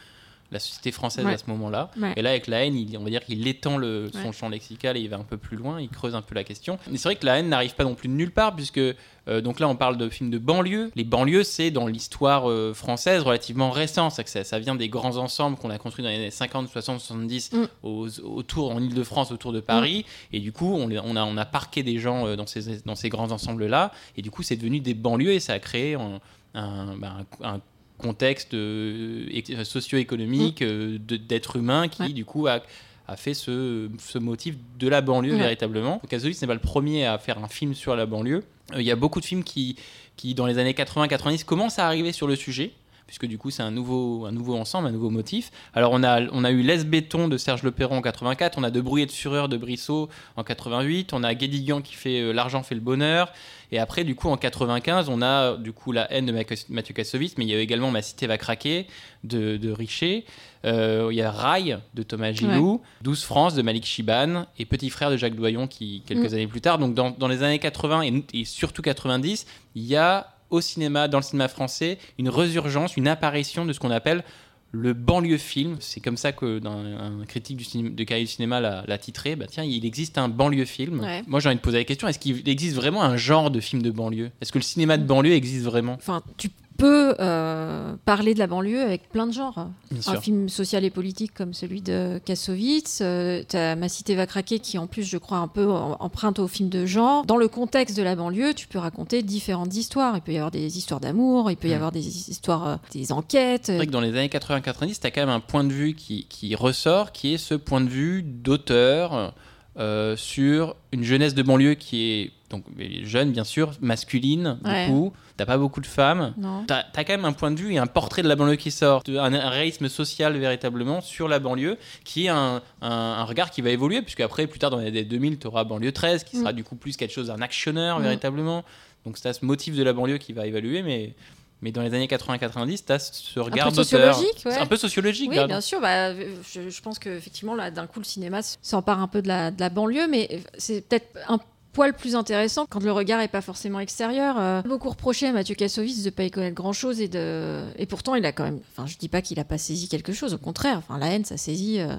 la société française Ouais. à ce moment-là. Ouais. Et là, avec la haine, il, on va dire qu'il étend le, son Ouais. champ lexical et il va un peu plus loin, il creuse un peu la question. Mais c'est vrai que la haine n'arrive pas non plus de nulle part, puisque euh, donc là, on parle de films de banlieue. Les banlieues, c'est dans l'histoire euh, française relativement récent. Ça, ça vient des grands ensembles qu'on a construits dans les années 50, 60, 70 Mm. aux- autour, en Ile-de-France, autour de Paris. Et du coup, on, a, on a parqué des gens euh, dans ces, dans ces grands ensembles-là. Et du coup, c'est devenu des banlieues et ça a créé un, un- bah, un- un contexte euh, éc- socio-économique euh, de- d'êtres humains qui, Ouais. du coup, a, a fait ce, ce motif de la banlieue Ouais. véritablement. Kazovic n'est pas le premier à faire un film sur la banlieue. Euh, Il y a beaucoup de films qui, qui dans les années 80-90, commencent à arriver sur le sujet puisque du coup c'est un nouveau, un nouveau ensemble, un nouveau motif. Alors on a, on a eu Les Béton de Serge Le Perron en 84, on a De Bruit et de Fureur de Brissot en 88, on a Guédiguian qui fait euh, L'argent fait le bonheur, et après du coup en 95 on a du coup La haine de Mathieu Kassovitz, mais il y a également Ma cité va craquer de, de Richer, Euh, il y a Rail de Thomas Gilou, 12 France de Malik Chiban, et Petit frère de Jacques Doyon qui quelques Mm. années plus tard, donc dans, dans les années 80 et, et surtout 90, il y a au cinéma, dans le cinéma français, une résurgence, une apparition de ce qu'on appelle le banlieue film. C'est comme ça que dans un critique du cinéma, de Cahiers du cinéma l'a titré. Bah tiens, il existe un banlieue film. Ouais. Moi, j'ai envie de poser la question est-ce qu'il existe vraiment un genre de film de banlieue? Est-ce que le cinéma de banlieue existe vraiment? Enfin, tu peux euh, parler de la banlieue avec plein de genres. Bien Un sûr. film social et politique comme celui de Kassovitz, euh, t'as Ma cité va craquer qui en plus je crois un peu emprunte au film de genre. Dans le contexte de la banlieue, tu peux raconter différentes histoires. Il peut y avoir des histoires d'amour, il peut y Mm. avoir des histoires, euh, des enquêtes. C'est vrai que dans les années 80-90, tu as quand même un point de vue qui, qui ressort, qui est ce point de vue d'auteur euh, sur une jeunesse de banlieue qui est donc jeune, bien sûr, masculine, Ouais. du coup. T'as pas beaucoup de femmes. T'as as quand même un point de vue et un portrait de la banlieue qui sort, un, un réalisme social véritablement sur la banlieue, qui est un, un- un regard qui va évoluer, puisque après, plus tard dans les années 2000, tu auras banlieue 13, qui sera Mm. du coup plus quelque chose d'un actionneur Mm. véritablement. Donc c'est ce motif de la banlieue qui va évoluer, mais, mais dans les années 80-90, tu as ce regard d'auteur. ouais. C'est un peu sociologique, Oui, là, bien sûr. Bah, je, je pense qu'effectivement, là, d'un coup, le cinéma s'empare un peu de la, de la banlieue, mais c'est peut-être un poil plus intéressant quand le regard est pas forcément extérieur. Euh, beaucoup reproché à Mathieu Kassovitz de pas y connaître grand-chose et de et pourtant il a quand même. Enfin, je dis pas qu'il a pas saisi quelque chose, au contraire. Enfin, la haine, ça saisit euh,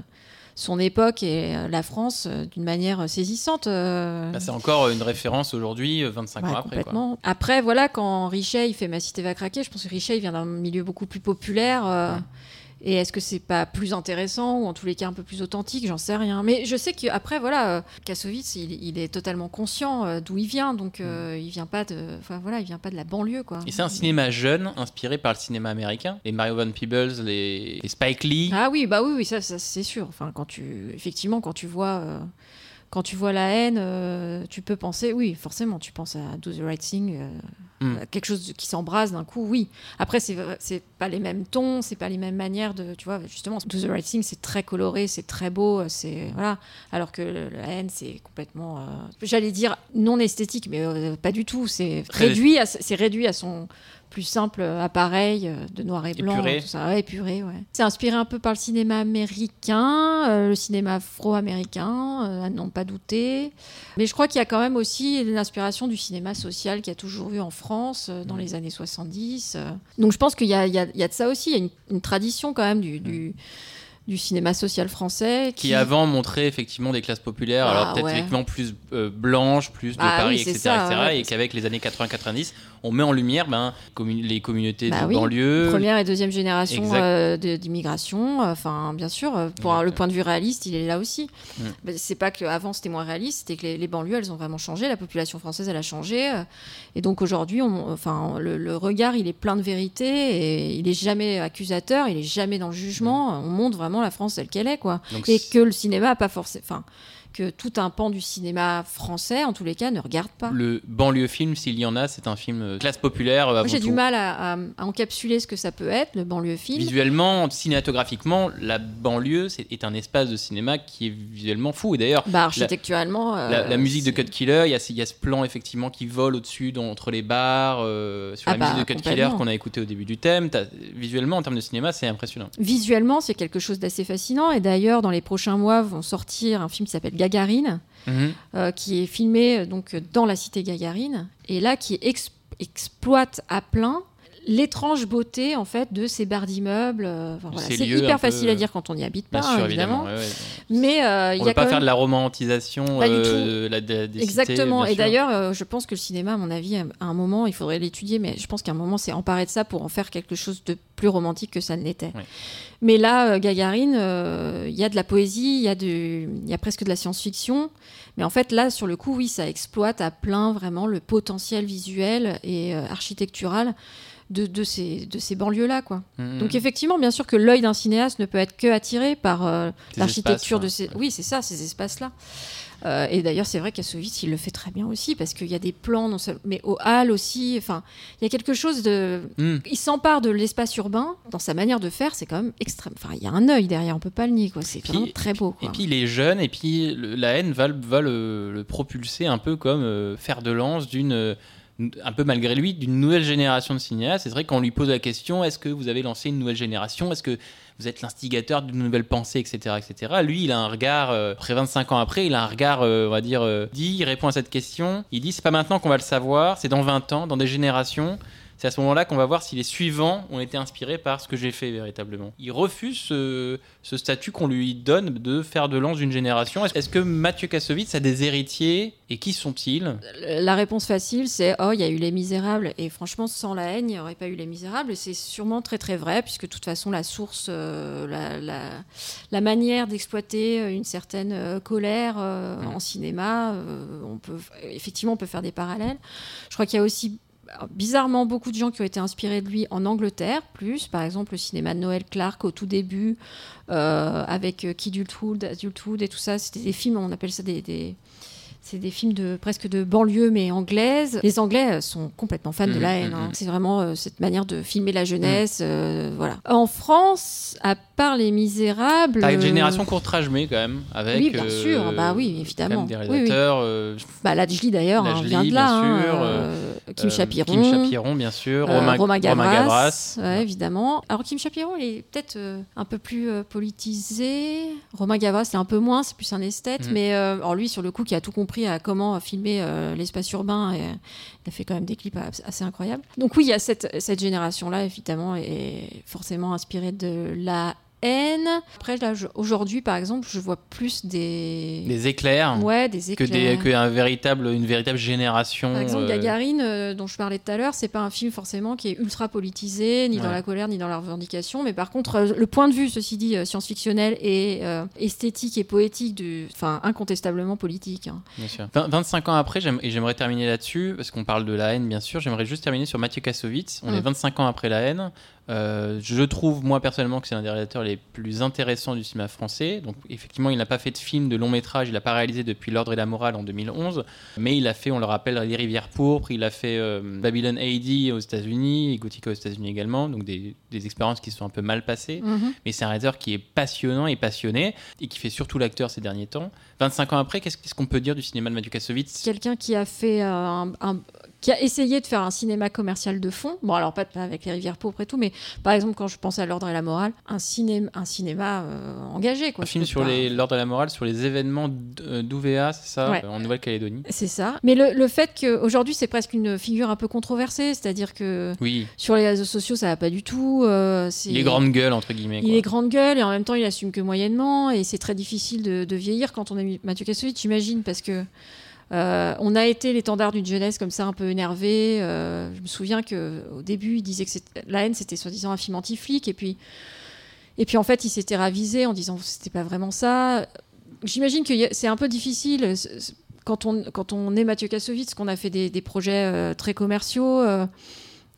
son époque et euh, la France euh, d'une manière saisissante. euh. Bah, c'est encore une référence aujourd'hui, euh, 25 Ouais, ans après. Quoi. Après, voilà, quand Richet il fait Ma cité va craquer, je pense que Richet il vient d'un milieu beaucoup plus populaire. Et est-ce que c'est pas plus intéressant ou en tous les cas un peu plus authentique? J'en sais rien. Mais je sais qu'après, voilà, euh, Kassovitz, il, il est totalement conscient euh, d'où il vient. Donc, euh, il vient pas de, enfin voilà, il vient pas de la banlieue, quoi. Et c'est un cinéma jeune, inspiré par le cinéma américain. Les Mario Van Peebles, les, les Spike Lee. Ah oui, bah oui, oui, ça, ça, c'est sûr. Enfin, quand tu, effectivement, quand tu vois, euh, quand tu vois la haine, euh, tu peux penser, oui, forcément, tu penses à Do the Right Thing, euh, Mm. à quelque chose qui s'embrase d'un coup, oui. Après, c'est, pas les mêmes tons, c'est pas les mêmes manières de, tu vois, justement, Do the Right Thing, c'est très coloré, c'est très beau, c'est voilà. Alors que la haine, c'est complètement, euh, j'allais dire non esthétique, mais euh, pas du tout. C'est réduit, c'est réduit à son plus simple appareil euh, de noir et blanc, Épuré. tout ça, ouais, épuré, ouais. C'est inspiré un peu par le cinéma américain, euh, le cinéma afro-américain, euh, à n'en pas douter. Mais je crois qu'il y a quand même aussi l'inspiration du cinéma social qu'il y a toujours eu en France euh, dans les années 70. euh. Donc je pense qu'il y a, y y de ça aussi, il y a une, une tradition quand même du, du, du cinéma social français. qui avant montrait effectivement des classes populaires, Ah, alors peut-être ouais. plus euh, blanches, plus de Ah Paris, oui, etc. ça, etc. ouais. et qu'avec les années 80-90, on met en lumière ben, les communautés Bah de oui, banlieue. Première et deuxième génération euh, d'immigration. Enfin, bien sûr, euh, pour le point de vue réaliste, il est là aussi. Mm. Mais C'est pas qu'avant c'était moins réaliste, c'était que les, les banlieues, elles ont vraiment changé. La population française, elle a changé. euh, et donc aujourd'hui, enfin, le, le regard, il est plein de vérité et il est jamais accusateur, il est jamais dans le jugement. On montre vraiment la France telle qu'elle est, quoi. Donc, Et que le cinéma a pas forcément. Enfin, que tout un pan du cinéma français, en tous les cas, ne regarde pas. le banlieue film, s'il y en a, c'est un film euh, classe populaire. euh, Moi, j'ai du mal à, à- à encapsuler ce que ça peut être, le banlieue film. Visuellement, cinématographiquement, la banlieue c'est- est un espace de cinéma qui est visuellement fou. Et d'ailleurs, Bah, architecturalement. La, euh, la musique de Cut Killer, il y a, ce- il y a ce plan effectivement qui vole au-dessus entre les bars, euh, sur Ah la bah, musique de Cut Killer qu'on a écouté au début du thème. Visuellement, en termes de cinéma, c'est impressionnant. Visuellement, c'est quelque chose d'assez fascinant. Et d'ailleurs, dans les prochains mois, vont sortir un film qui s'appelle Gagarine, Mhm. euh, qui est filmé euh, donc dans la cité Gagarine, et là qui ex- exploite à plein l'étrange beauté en fait de ces barres d'immeubles. euh, enfin, voilà. C'est hyper peu, facile à euh, dire quand on n'y habite pas, sûr, évidemment. évidemment. ouais, ouais. Mais euh, il On y ne a pas faire de la romantisation Pas du euh, tout. la, des Exactement. cités, Et d'ailleurs, euh, je pense que le cinéma, à mon avis, à un moment, il faudrait l'étudier, mais je pense qu'à un moment, c'est emparé de ça pour en faire quelque chose de plus romantique que ça ne l'était. Ouais. Mais là, Gagarine, il y a de la poésie, il y, a du- il y a presque de la science-fiction. Mais en fait, là, sur le coup, oui, ça exploite à plein vraiment le potentiel visuel et architectural de, de ces, de ces banlieues-là, quoi. Mhm. Donc effectivement, bien sûr que l'œil d'un cinéaste ne peut être que attiré par euh, l'architecture de ouais. ces... Oui, c'est ça, ces espaces-là. Euh, et d'ailleurs, c'est vrai qu'Assovitz, il le fait très bien aussi, parce qu'il y a des plans, non seulement, mais au hall aussi. Enfin, il y a quelque chose de... Il s'empare de l'espace urbain, dans sa manière de faire, c'est quand même extrême. Enfin, il y a un œil derrière, on peut pas le nier, quoi. C'est vraiment très beau, Et puis il est jeune, et puis le- la haine va, le- va le, le propulser un peu comme euh, fer de lance d'une, un peu malgré lui, d'une nouvelle génération de cinéastes. C'est vrai qu'on lui pose la question est-ce que vous avez lancé une nouvelle génération? Est-ce que vous êtes l'instigateur d'une nouvelle pensée, etc., etc. Lui, il a un regard, euh, après 25 ans après, il a un regard, euh, on va dire, euh, dit, il répond à cette question. Il dit c'est pas maintenant qu'on va le savoir, c'est dans 20 ans, dans des générations. C'est à ce moment-là qu'on va voir si les suivants ont été inspirés par ce que j'ai fait véritablement. Il refuse ce, ce statut qu'on lui donne de faire de lance d'une génération. Est-ce- que Mathieu Kassovitz a des héritiers et qui sont-ils? La réponse facile, c'est oh, il y a eu Les Misérables. Et franchement, sans la haine, il n'y aurait pas eu Les Misérables. Et c'est sûrement très très vrai, puisque de toute façon, la source, euh, la, la- la manière d'exploiter euh, une certaine euh, colère euh, en cinéma, on peut effectivement on peut faire des parallèles. Je crois qu'il y a aussi bizarrement beaucoup de gens qui ont été inspirés de lui en Angleterre, plus par exemple le cinéma de Noël Clark au tout début, euh, avec euh, Kid Adulthood, Adulthood et tout ça. C'était des films, on appelle ça des- des c'est des films de presque de banlieue mais anglaises. Les Anglais euh, sont complètement fans de Mhm, la haine. mhm. hein. C'est vraiment euh, cette manière de filmer la jeunesse. euh, voilà. En France, à part Les Misérables, T'as une euh, génération courtrajmée quand même, avec Oui, bien euh, sûr. Bah oui, évidemment. des Oui, oui. réalisateurs. euh, bah, Lajli d'ailleurs hein, vient de là. bien hein, sûr, euh, Kim euh, Chapiron. Kim Chapiron, bien sûr. Romain, Romain Gavras, Gavras. ouais, évidemment. Alors Kim Chapiron, il est peut-être un peu plus politisé. Romain Gavras, c'est un peu moins, c'est plus un esthète. Mm. Mais alors lui, sur le coup, qui a tout compris à comment filmer l'espace urbain, et, il a fait quand même des clips as- assez incroyables. Donc oui, il y a cette, cette génération-là, évidemment, est forcément inspirée de la haine. Après, là, aujourd'hui, par exemple, je vois plus des... Des éclairs. Ouais, des Que, éclairs. des, que un véritable, une véritable génération. Par exemple, euh, Gagarine, euh, dont je parlais tout à l'heure, c'est pas un film forcément qui est ultra politisé, ni dans la colère, ni dans la revendication. Mais par contre, euh, le point de vue, ceci dit, science-fictionnel et esthétique et poétique, du, enfin, incontestablement politique. hein. Bien sûr. 20 25 ans après, et j'aimerais terminer là-dessus, parce qu'on parle de la haine, bien sûr, j'aimerais juste terminer sur Mathieu Kassovitz. On Mm. est 25 ans après la haine. Euh, je trouve, moi, personnellement, que c'est un des réalisateurs les plus intéressants du cinéma français. Donc, effectivement, il n'a pas fait de film de long métrage, il n'a pas réalisé depuis L'Ordre et la Morale en 2011, mais il a fait, on le rappelle, Les Rivières Pourpres, il a fait euh, Babylon AD aux États-Unis, et Gothica aux États-Unis également, donc des, des expériences qui sont un peu mal passées. Mhm. Mais c'est un réalisateur qui est passionnant et passionné, et qui fait surtout l'acteur ces derniers temps. 25 ans après, qu'est-ce qu'est-ce qu'on peut dire du cinéma de Mathieu Kassovitz? Quelqu'un qui a fait euh, un, un- qui a essayé de faire un cinéma commercial de fond. Bon, alors pas, pas avec les rivières pauvres et tout, mais par exemple, quand je pense à l'ordre et la morale, un cinéma, un cinéma euh, engagé. Quoi. Un film sur l'ordre de la morale, sur les événements euh, d'UVA, c'est ça, Ouais. en Nouvelle-Calédonie. C'est ça. Mais le, le fait qu'aujourd'hui, c'est presque une figure un peu controversée, c'est-à-dire que Oui, sur les réseaux sociaux, ça va pas du tout. euh, c'est- il est grande gueule, entre guillemets. Il quoi. est grande gueule et en même temps, il assume que moyennement. Et c'est très difficile de, de vieillir quand on mis Mathieu Kassovitz, j'imagine, parce que euh, on a été l'étendard d'une jeunesse comme ça, un peu énervée. Euh, je me souviens que au début, il disait que la haine, c'était soi-disant un film anti-flic. Et puis, et puis, en fait, il s'était ravisé en disant que c'était pas vraiment ça. J'imagine que c'est un peu difficile. euh, Quand on, quand on est Mathieu Kassovitz, qu'on a fait des, projets très commerciaux,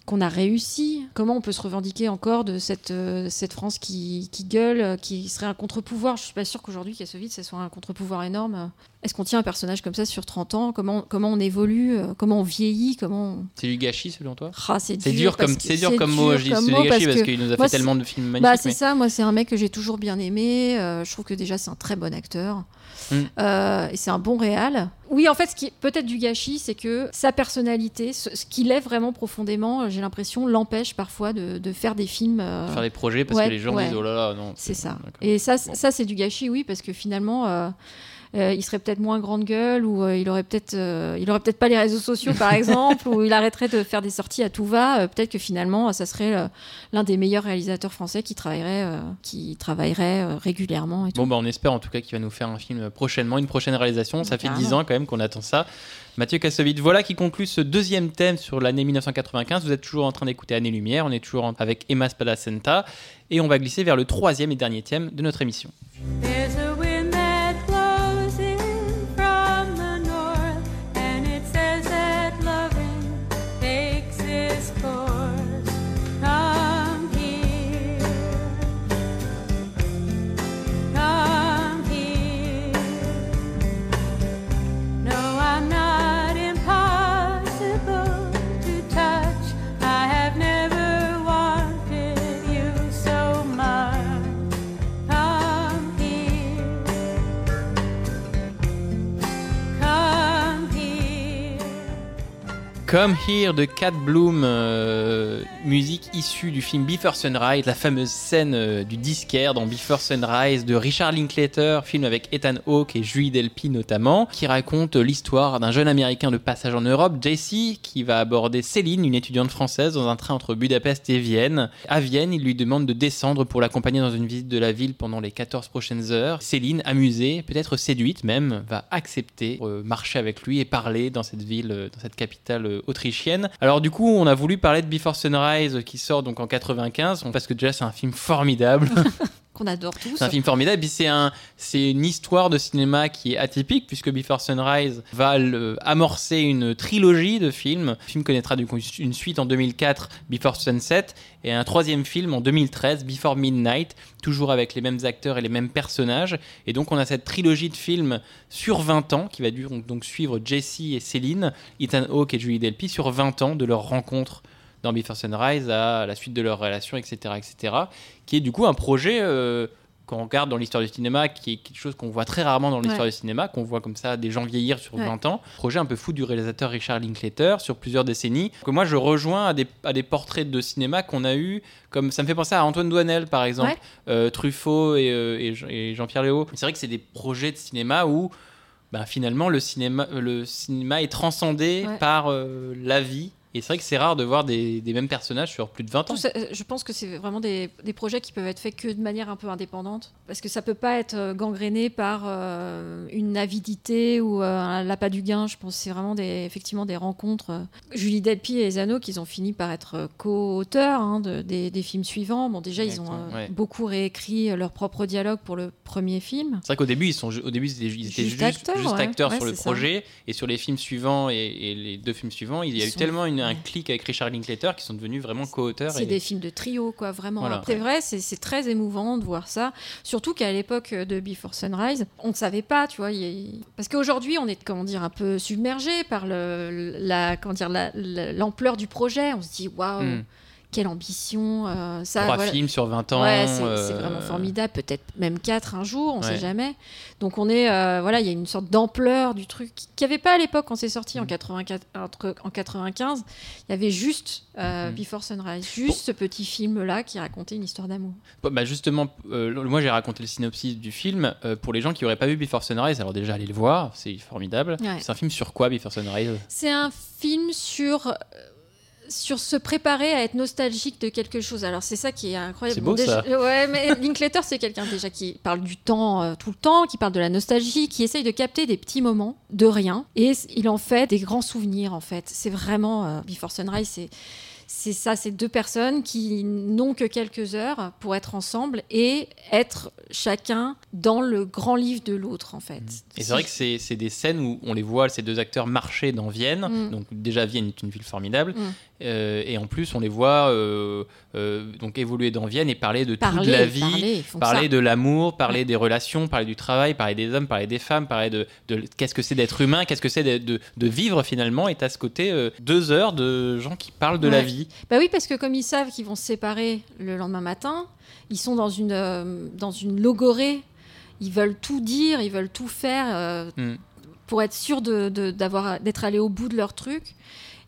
qu'on a réussi. Comment on peut se revendiquer encore de cette, euh, cette France qui, qui gueule, qui serait un contre-pouvoir? Je suis pas sûre qu'aujourd'hui, Kassovitz, ce soit un contre-pouvoir énorme. Est-ce qu'on tient un personnage comme ça sur 30 ans? Comment, comment on évolue? Comment on vieillit? Comment on- C'est du gâchis, selon toi? Ah, c'est dur, comme, c'est dur comme mot, je dis, c'est du gâchis parce qu'il nous a fait tellement de films bah, magnifiques. c'est mais- ça, moi c'est un mec que j'ai toujours bien aimé. Euh, je trouve que déjà c'est un très bon acteur. Mm. Euh, et c'est un bon réal. Oui, en fait, ce qui est peut-être du gâchis, c'est que sa personnalité, ce, ce qu'il est vraiment profondément, euh, j'ai l'impression, l'empêche parfois de, de faire des films. euh, Faire des projets parce ouais, que les gens ouais. disent oh là là, non. c'est ça. Et ça, Bon. ça c'est du gâchis, oui, parce que finalement, euh, il serait peut-être moins grande gueule ou euh, il aurait peut-être euh, il aurait peut-être pas les réseaux sociaux par exemple ou il arrêterait de faire des sorties à tout va. Euh, peut-être que finalement ça serait l'un des meilleurs réalisateurs français qui travaillerait euh, qui travaillerait euh, régulièrement et tout. Bon, bah, on espère en tout cas qu'il va nous faire un film prochainement, une prochaine réalisation. Ça fait Carrément. 10 ans quand même qu'on attend ça. Mathieu Kassovitz, voilà qui conclut ce deuxième thème sur l'année 1995. Vous êtes toujours en train d'écouter Année Lumière, on est toujours en- avec Emma Spadacenta et on va glisser vers le troisième et dernier thème de notre émission. Come Here de Cat Bloom, euh, musique issue du film Before Sunrise, la fameuse scène euh, du disquaire dans Before Sunrise de Richard Linklater, film avec Ethan Hawke et Julie Delpy notamment, qui raconte l'histoire d'un jeune américain de passage en Europe, Jesse, qui va aborder Céline, une étudiante française, dans un train entre Budapest et Vienne. À Vienne, il lui demande de descendre pour l'accompagner dans une visite de la ville pendant les 14 prochaines heures. Céline, amusée, peut-être séduite même, va accepter euh, marcher avec lui et parler dans cette ville, euh, dans cette capitale euh, autrichienne. Alors du coup, on a voulu parler de Before Sunrise euh, qui sort donc en 95, parce que déjà c'est un film formidable. Adore. C'est un film formidable. C'est un, c'est une histoire de cinéma qui est atypique puisque Before Sunrise va amorcer une trilogie de films. Le film connaîtra une suite en 2004, Before Sunset, et un troisième film en 2013, Before Midnight, toujours avec les mêmes acteurs et les mêmes personnages. Et donc on a cette trilogie de films sur 20 ans qui va donc suivre Jesse et Céline, Ethan Hawke et Julie Delpy sur 20 ans de leur rencontre dans Before Sunrise à la suite de leur relation, etc., etc., qui est du coup un projet euh, quand on regarde dans l'histoire du cinéma, qui est quelque chose qu'on voit très rarement dans l'histoire Ouais. du cinéma, qu'on voit comme ça des gens vieillir sur Ouais. 20 ans. Projet un peu fou du réalisateur Richard Linklater sur plusieurs décennies. Que moi, je rejoins à des, à des portraits de cinéma qu'on a eu, comme ça me fait penser à Antoine Douanel, par exemple, Ouais. euh, Truffaut et, euh, et Jean- et Jean-Pierre Léo. C'est vrai que c'est des projets de cinéma où ben, finalement le cinéma, le cinéma est transcendé par euh, la vie. Et c'est vrai que c'est rare de voir des, des mêmes personnages sur plus de 20 ans. Ça, euh, je pense que c'est vraiment des, des projets qui peuvent être faits que de manière un peu indépendante. Parce que ça peut pas être euh, gangréné par euh, une avidité ou euh, un l'appât du gain. Je pense que c'est vraiment des, effectivement des rencontres. Julie Delpy et Zano, qui ont fini par être co-auteurs hein, de- des, des films suivants. Bon, déjà, ils ont euh, ouais. beaucoup réécrit leurs propres dialogues pour le premier film. C'est vrai qu'au début, ils, sont, au début, ils étaient, Juste juste, acteurs, juste ouais. acteurs Ouais, sur le ça. projet. Et sur les films suivants et, et les deux films suivants, il y a Ils eu tellement une- un clic avec Richard Linklater qui sont devenus vraiment co-auteurs. C'est et- des films de trio, quoi, vraiment. Voilà. C'est vrai, c'est très émouvant de voir ça. Surtout qu'à l'époque de Before Sunrise, on ne savait pas, tu vois. y Parce qu'aujourd'hui, on est, comment dire, un peu submergé par le, la, comment dire, la- la- l'ampleur du projet. On se dit, waouh, Hmm. Quelle ambition. euh, ça, Trois voilà. films sur 20 ans. Ouais, c'est euh, vraiment formidable. Peut-être même quatre un jour, on Ouais. sait jamais. Donc on est, euh, voilà, il y a une sorte d'ampleur du truc qu'il n'y avait pas à l'époque quand c'est sorti Mm. en 84, entre, en 95. Il y avait juste euh, Mm. Before Sunrise, juste ce petit film là qui racontait une histoire d'amour. Bah justement, moi j'ai raconté le synopsis du film pour les gens qui n'auraient pas vu Before Sunrise. Alors déjà allez le voir, c'est formidable. Ouais. C'est un film sur quoi Before Sunrise? C'est un film sur sur se préparer à être nostalgique de quelque chose. Alors c'est ça qui est incroyable. C'est beau, déjà, ça. Ouais, mais Linklater c'est quelqu'un déjà qui parle du temps euh, tout le temps, qui parle de la nostalgie, qui essaye de capter des petits moments de rien et il en fait des grands souvenirs en fait. C'est vraiment euh, Before Sunrise, c'est c'est ça, c'est deux personnes qui n'ont que quelques heures pour être ensemble et être chacun dans le grand livre de l'autre en fait. Mmh. Et c'est vrai que c'est des scènes où on les voit, ces deux acteurs marcher dans Vienne. Mm. Donc déjà Vienne est une ville formidable. Mm. Euh, et en plus on les voit euh, euh, donc évoluer dans Vienne et parler de Parler, toute la vie, parler, de l'amour, parler des relations, parler du travail, parler des hommes, parler des femmes, parler de, de qu'est-ce que c'est d'être humain, qu'est-ce que c'est de, de- de vivre finalement. Et à ce côté deux heures de gens qui parlent de la Ouais. Vie. Bah oui, parce que comme ils savent qu'ils vont se séparer le lendemain matin, ils sont dans une, euh, dans une logorée. Ils veulent tout dire, ils veulent tout faire euh, Mm. pour être sûrs de- de- d'avoir- d'être allés au bout de leur truc.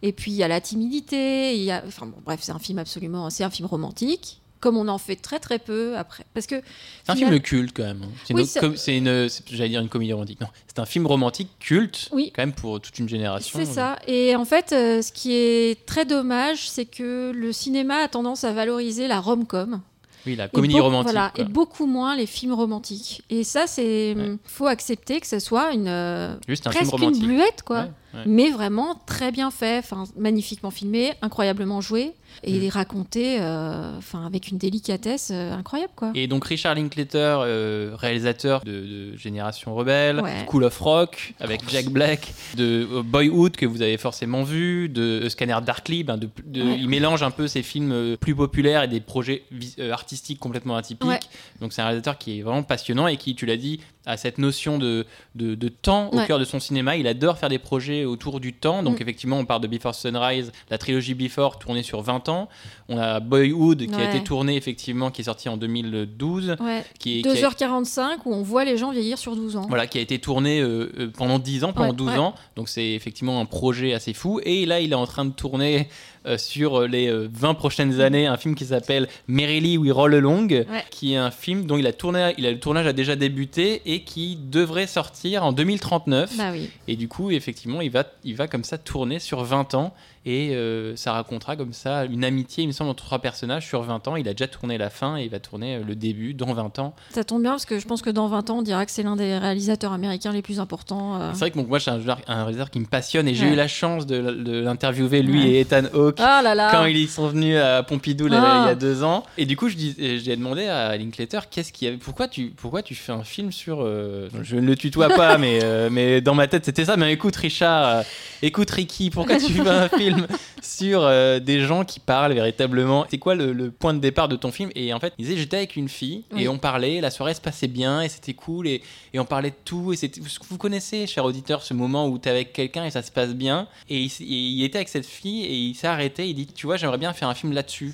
Et puis il y a la timidité, il y a, enfin bon, bref, c'est un film absolument, c'est un film romantique, comme on en fait très très peu après. Parce que C'est un final- film culte quand même. hein. C'est une, Oui, ça- une, j'allais dire une comédie romantique. Non, c'est un film romantique culte, Oui. quand même pour toute une génération. C'est ça. Et en fait, euh, ce qui est très dommage, c'est que le cinéma a tendance à valoriser la rom-com. Oui, la comédie romantique. voilà, quoi. et beaucoup moins les films romantiques. Et ça, c'est Ouais. faut accepter que ce soit une euh, Juste un film presque une romantique. bluette, quoi. Ouais, ouais. Mais vraiment très bien fait, enfin magnifiquement filmé, incroyablement joué et Mm. raconté, euh, avec une délicatesse euh, incroyable, quoi. Et donc Richard Linklater, euh, réalisateur de, de Génération Rebelle, Ouais. School of Rock avec Jack Black, de Boyhood que vous avez forcément vu, de Scanner Darkly, ben, de, de- Ouais. il mélange un peu ces films plus populaires et des projets artistiques complètement atypiques. Ouais. Donc c'est un réalisateur qui est vraiment passionnant et qui, tu l'as dit, a cette notion de, de, temps au cœur de son cinéma. Il adore faire des projets autour du temps. Donc Mm. effectivement, on parle de Before Sunrise, la trilogie Before tournée sur 20 ans. On a Boyhood qui a été tourné effectivement, qui est sorti en 2012 Ouais. qui est, qui a- 2h45 où on voit les gens vieillir sur 12 ans. voilà, qui a été tourné euh, euh, pendant 10 ans, pendant Ouais, 12 ouais. ans. Donc c'est effectivement un projet assez fou. Et là, il est en train de tourner euh, sur euh, les euh, 20 prochaines années un film qui s'appelle Merrily We Roll Along, Ouais. qui est un film dont il a tourné, il a, le tournage a déjà débuté et qui devrait sortir en 2039. Bah oui. Et du coup, effectivement, il va, il va comme ça tourner sur 20 ans. Et euh, ça racontera comme ça une amitié, il me semble, entre trois personnages sur 20 ans. Il a déjà tourné la fin et il va tourner euh, le début dans 20 ans. Ça tombe bien parce que je pense que dans 20 ans, on dira que c'est l'un des réalisateurs américains les plus importants. euh. C'est vrai que donc, moi, c'est un, un réalisateur qui me passionne et j'ai eu la chance de, de l'interviewer, lui Ouais. et Ethan Hawke. Ah là là Quand ils sont venus à Pompidou là, Ah. il y a deux ans, et du coup je dis, j'ai demandé à Linklater qu'est-ce qui avait, pourquoi tu, pourquoi tu fais un film sur, euh, je ne le tutoie pas, mais mais dans ma tête c'était ça. Mais écoute Richard, écoute Ricky, pourquoi tu fais un film sur euh, des gens qui parlent véritablement C'est quoi le, le point de départ de ton film? Et en fait, il disait j'étais avec une fille Oui. et on parlait, la soirée se passait bien et c'était cool et, et on parlait de tout et c'était, vous connaissez, cher auditeur, ce moment où tu es avec quelqu'un et ça se passe bien? Et il, et il était avec cette fille et il s'est arrêté, il dit tu vois j'aimerais bien faire un film là-dessus.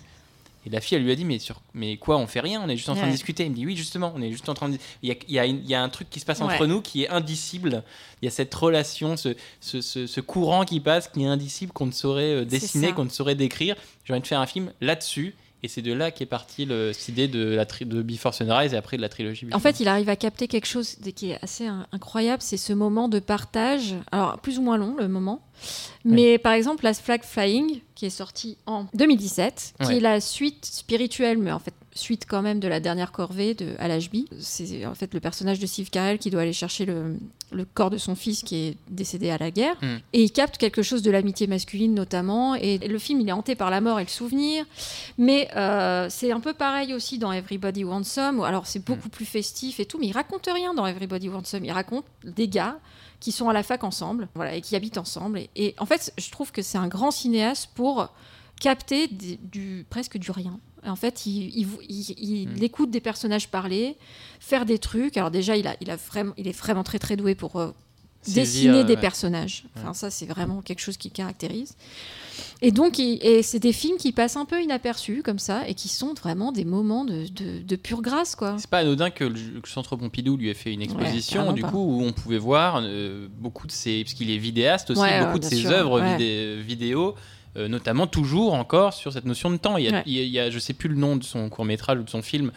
Et la fille, elle lui a dit, mais, sur, mais quoi, on fait rien, on est juste en train de discuter. Il me dit, oui, justement, on est juste en train de. Il y a, il y a une- il y a un truc qui se passe entre Ouais. nous qui est indicible. Il y a cette relation, ce, ce, ce- ce courant qui passe, qui est indicible, qu'on ne saurait euh, dessiner, qu'on ne saurait décrire. J'ai envie de faire un film là-dessus. Et c'est de là qu'est partie le- cette idée de, la tri- de Before Sunrise et après de la trilogie. En fait, il arrive à capter quelque chose qui est assez in- incroyable, c'est ce moment de partage. Alors, plus ou moins long, le moment. Mais par exemple, Last Flag Flying, qui est sorti en 2017, qui est la suite spirituelle, mais en fait, suite quand même de la dernière corvée de Al Ashby. C'est en fait le personnage de Steve Carell qui doit aller chercher le, le corps de son fils qui est décédé à la guerre. Mm. Et il capte quelque chose de l'amitié masculine notamment. Et le film, il est hanté par la mort et le souvenir. Mais euh, c'est un peu pareil aussi dans Everybody Wants Some. Alors c'est beaucoup plus festif et tout, mais il raconte rien dans Everybody Wants Some. Il raconte des gars qui sont à la fac ensemble, voilà, et qui habitent ensemble. Et, et en fait, je trouve que c'est un grand cinéaste pour capter des- du presque du rien. En fait, il, il, il- il Mm. écoute des personnages parler, faire des trucs. Alors déjà, il, a, il, a vraiment, il est vraiment très très doué pour euh, dessiner des ouais. personnages. Enfin, ça, c'est vraiment quelque chose qui caractérise. Et donc, et c'est des films qui passent un peu inaperçus comme ça et qui sont vraiment des moments de, de, de pure grâce, quoi. C'est pas anodin que le, Centre Pompidou lui ait fait une exposition, du pas. coup, où on pouvait voir euh, beaucoup de ses. Parce qu'il est vidéaste aussi, beaucoup de ses sûr, œuvres vidé- vidéo, euh, notamment toujours encore sur cette notion de temps. Il y a, Ouais. il y a- il y a- je sais plus le nom de son court-métrage ou de son film.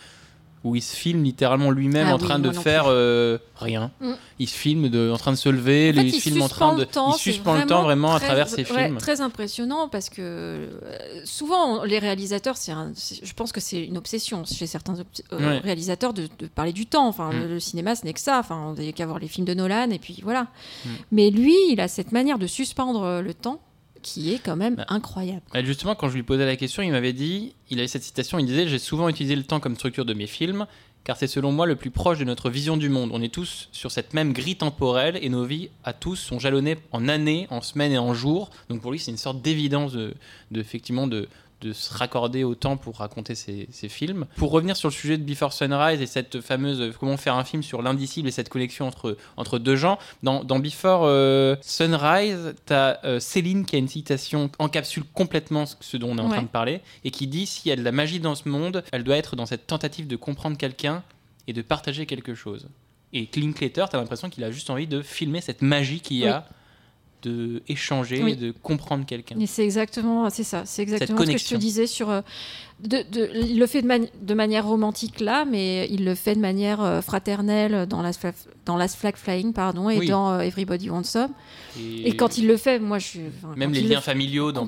Où il se filme littéralement lui-même Ah en oui, train de faire euh, rien. Mm. Il se filme de, en train de se lever, En fait, il se filme en train de. temps, il suspend le temps vraiment à travers ses ouais, films. Très impressionnant parce que euh, souvent les réalisateurs, c'est un- je pense que c'est une obsession chez certains euh, Ouais. réalisateurs de, de parler du temps. Enfin, Mm. le, le cinéma, ce n'est que ça. Enfin, il n'y a qu'à voir les films de Nolan et puis voilà. Mm. Mais lui, il a cette manière de suspendre le temps qui est quand même Bah. incroyable. Et Justement, quand je lui posais la question, il m'avait dit, il avait cette citation, il disait, j'ai souvent utilisé le temps comme structure de mes films, car c'est selon moi le plus proche de notre vision du monde. On est tous sur cette même grille temporelle et nos vies à tous sont jalonnées en années, en semaines et en jours. Donc pour lui, c'est une sorte d'évidence de, de- effectivement de de se raccorder au temps pour raconter ses films. Pour revenir sur le sujet de Before Sunrise et cette fameuse euh, comment faire un film sur l'indicible et cette connexion entre, entre deux gens, dans, dans Before euh, Sunrise, tu as Céline qui a une citation encapsule complètement ce- dont on est en Ouais. train de parler et qui dit s'il y a de la magie dans ce monde, elle doit être dans cette tentative de comprendre quelqu'un et de partager quelque chose. Et Linklater, tu as l'impression qu'il a juste envie de filmer cette magie qu'il y a de échanger, Oui. et de comprendre quelqu'un. Et c'est exactement, c'est ça, c'est exactement ce que je te disais sur. euh, de, de- il le fait de, mani- de manière romantique là, mais il le fait de manière euh, fraternelle dans Last, Flag, dans Last Flag Flying, pardon, et Oui. dans euh, Everybody Wants Some. Et quand il le fait, moi je suis. enfin, Même les il le liens fait- familiaux dans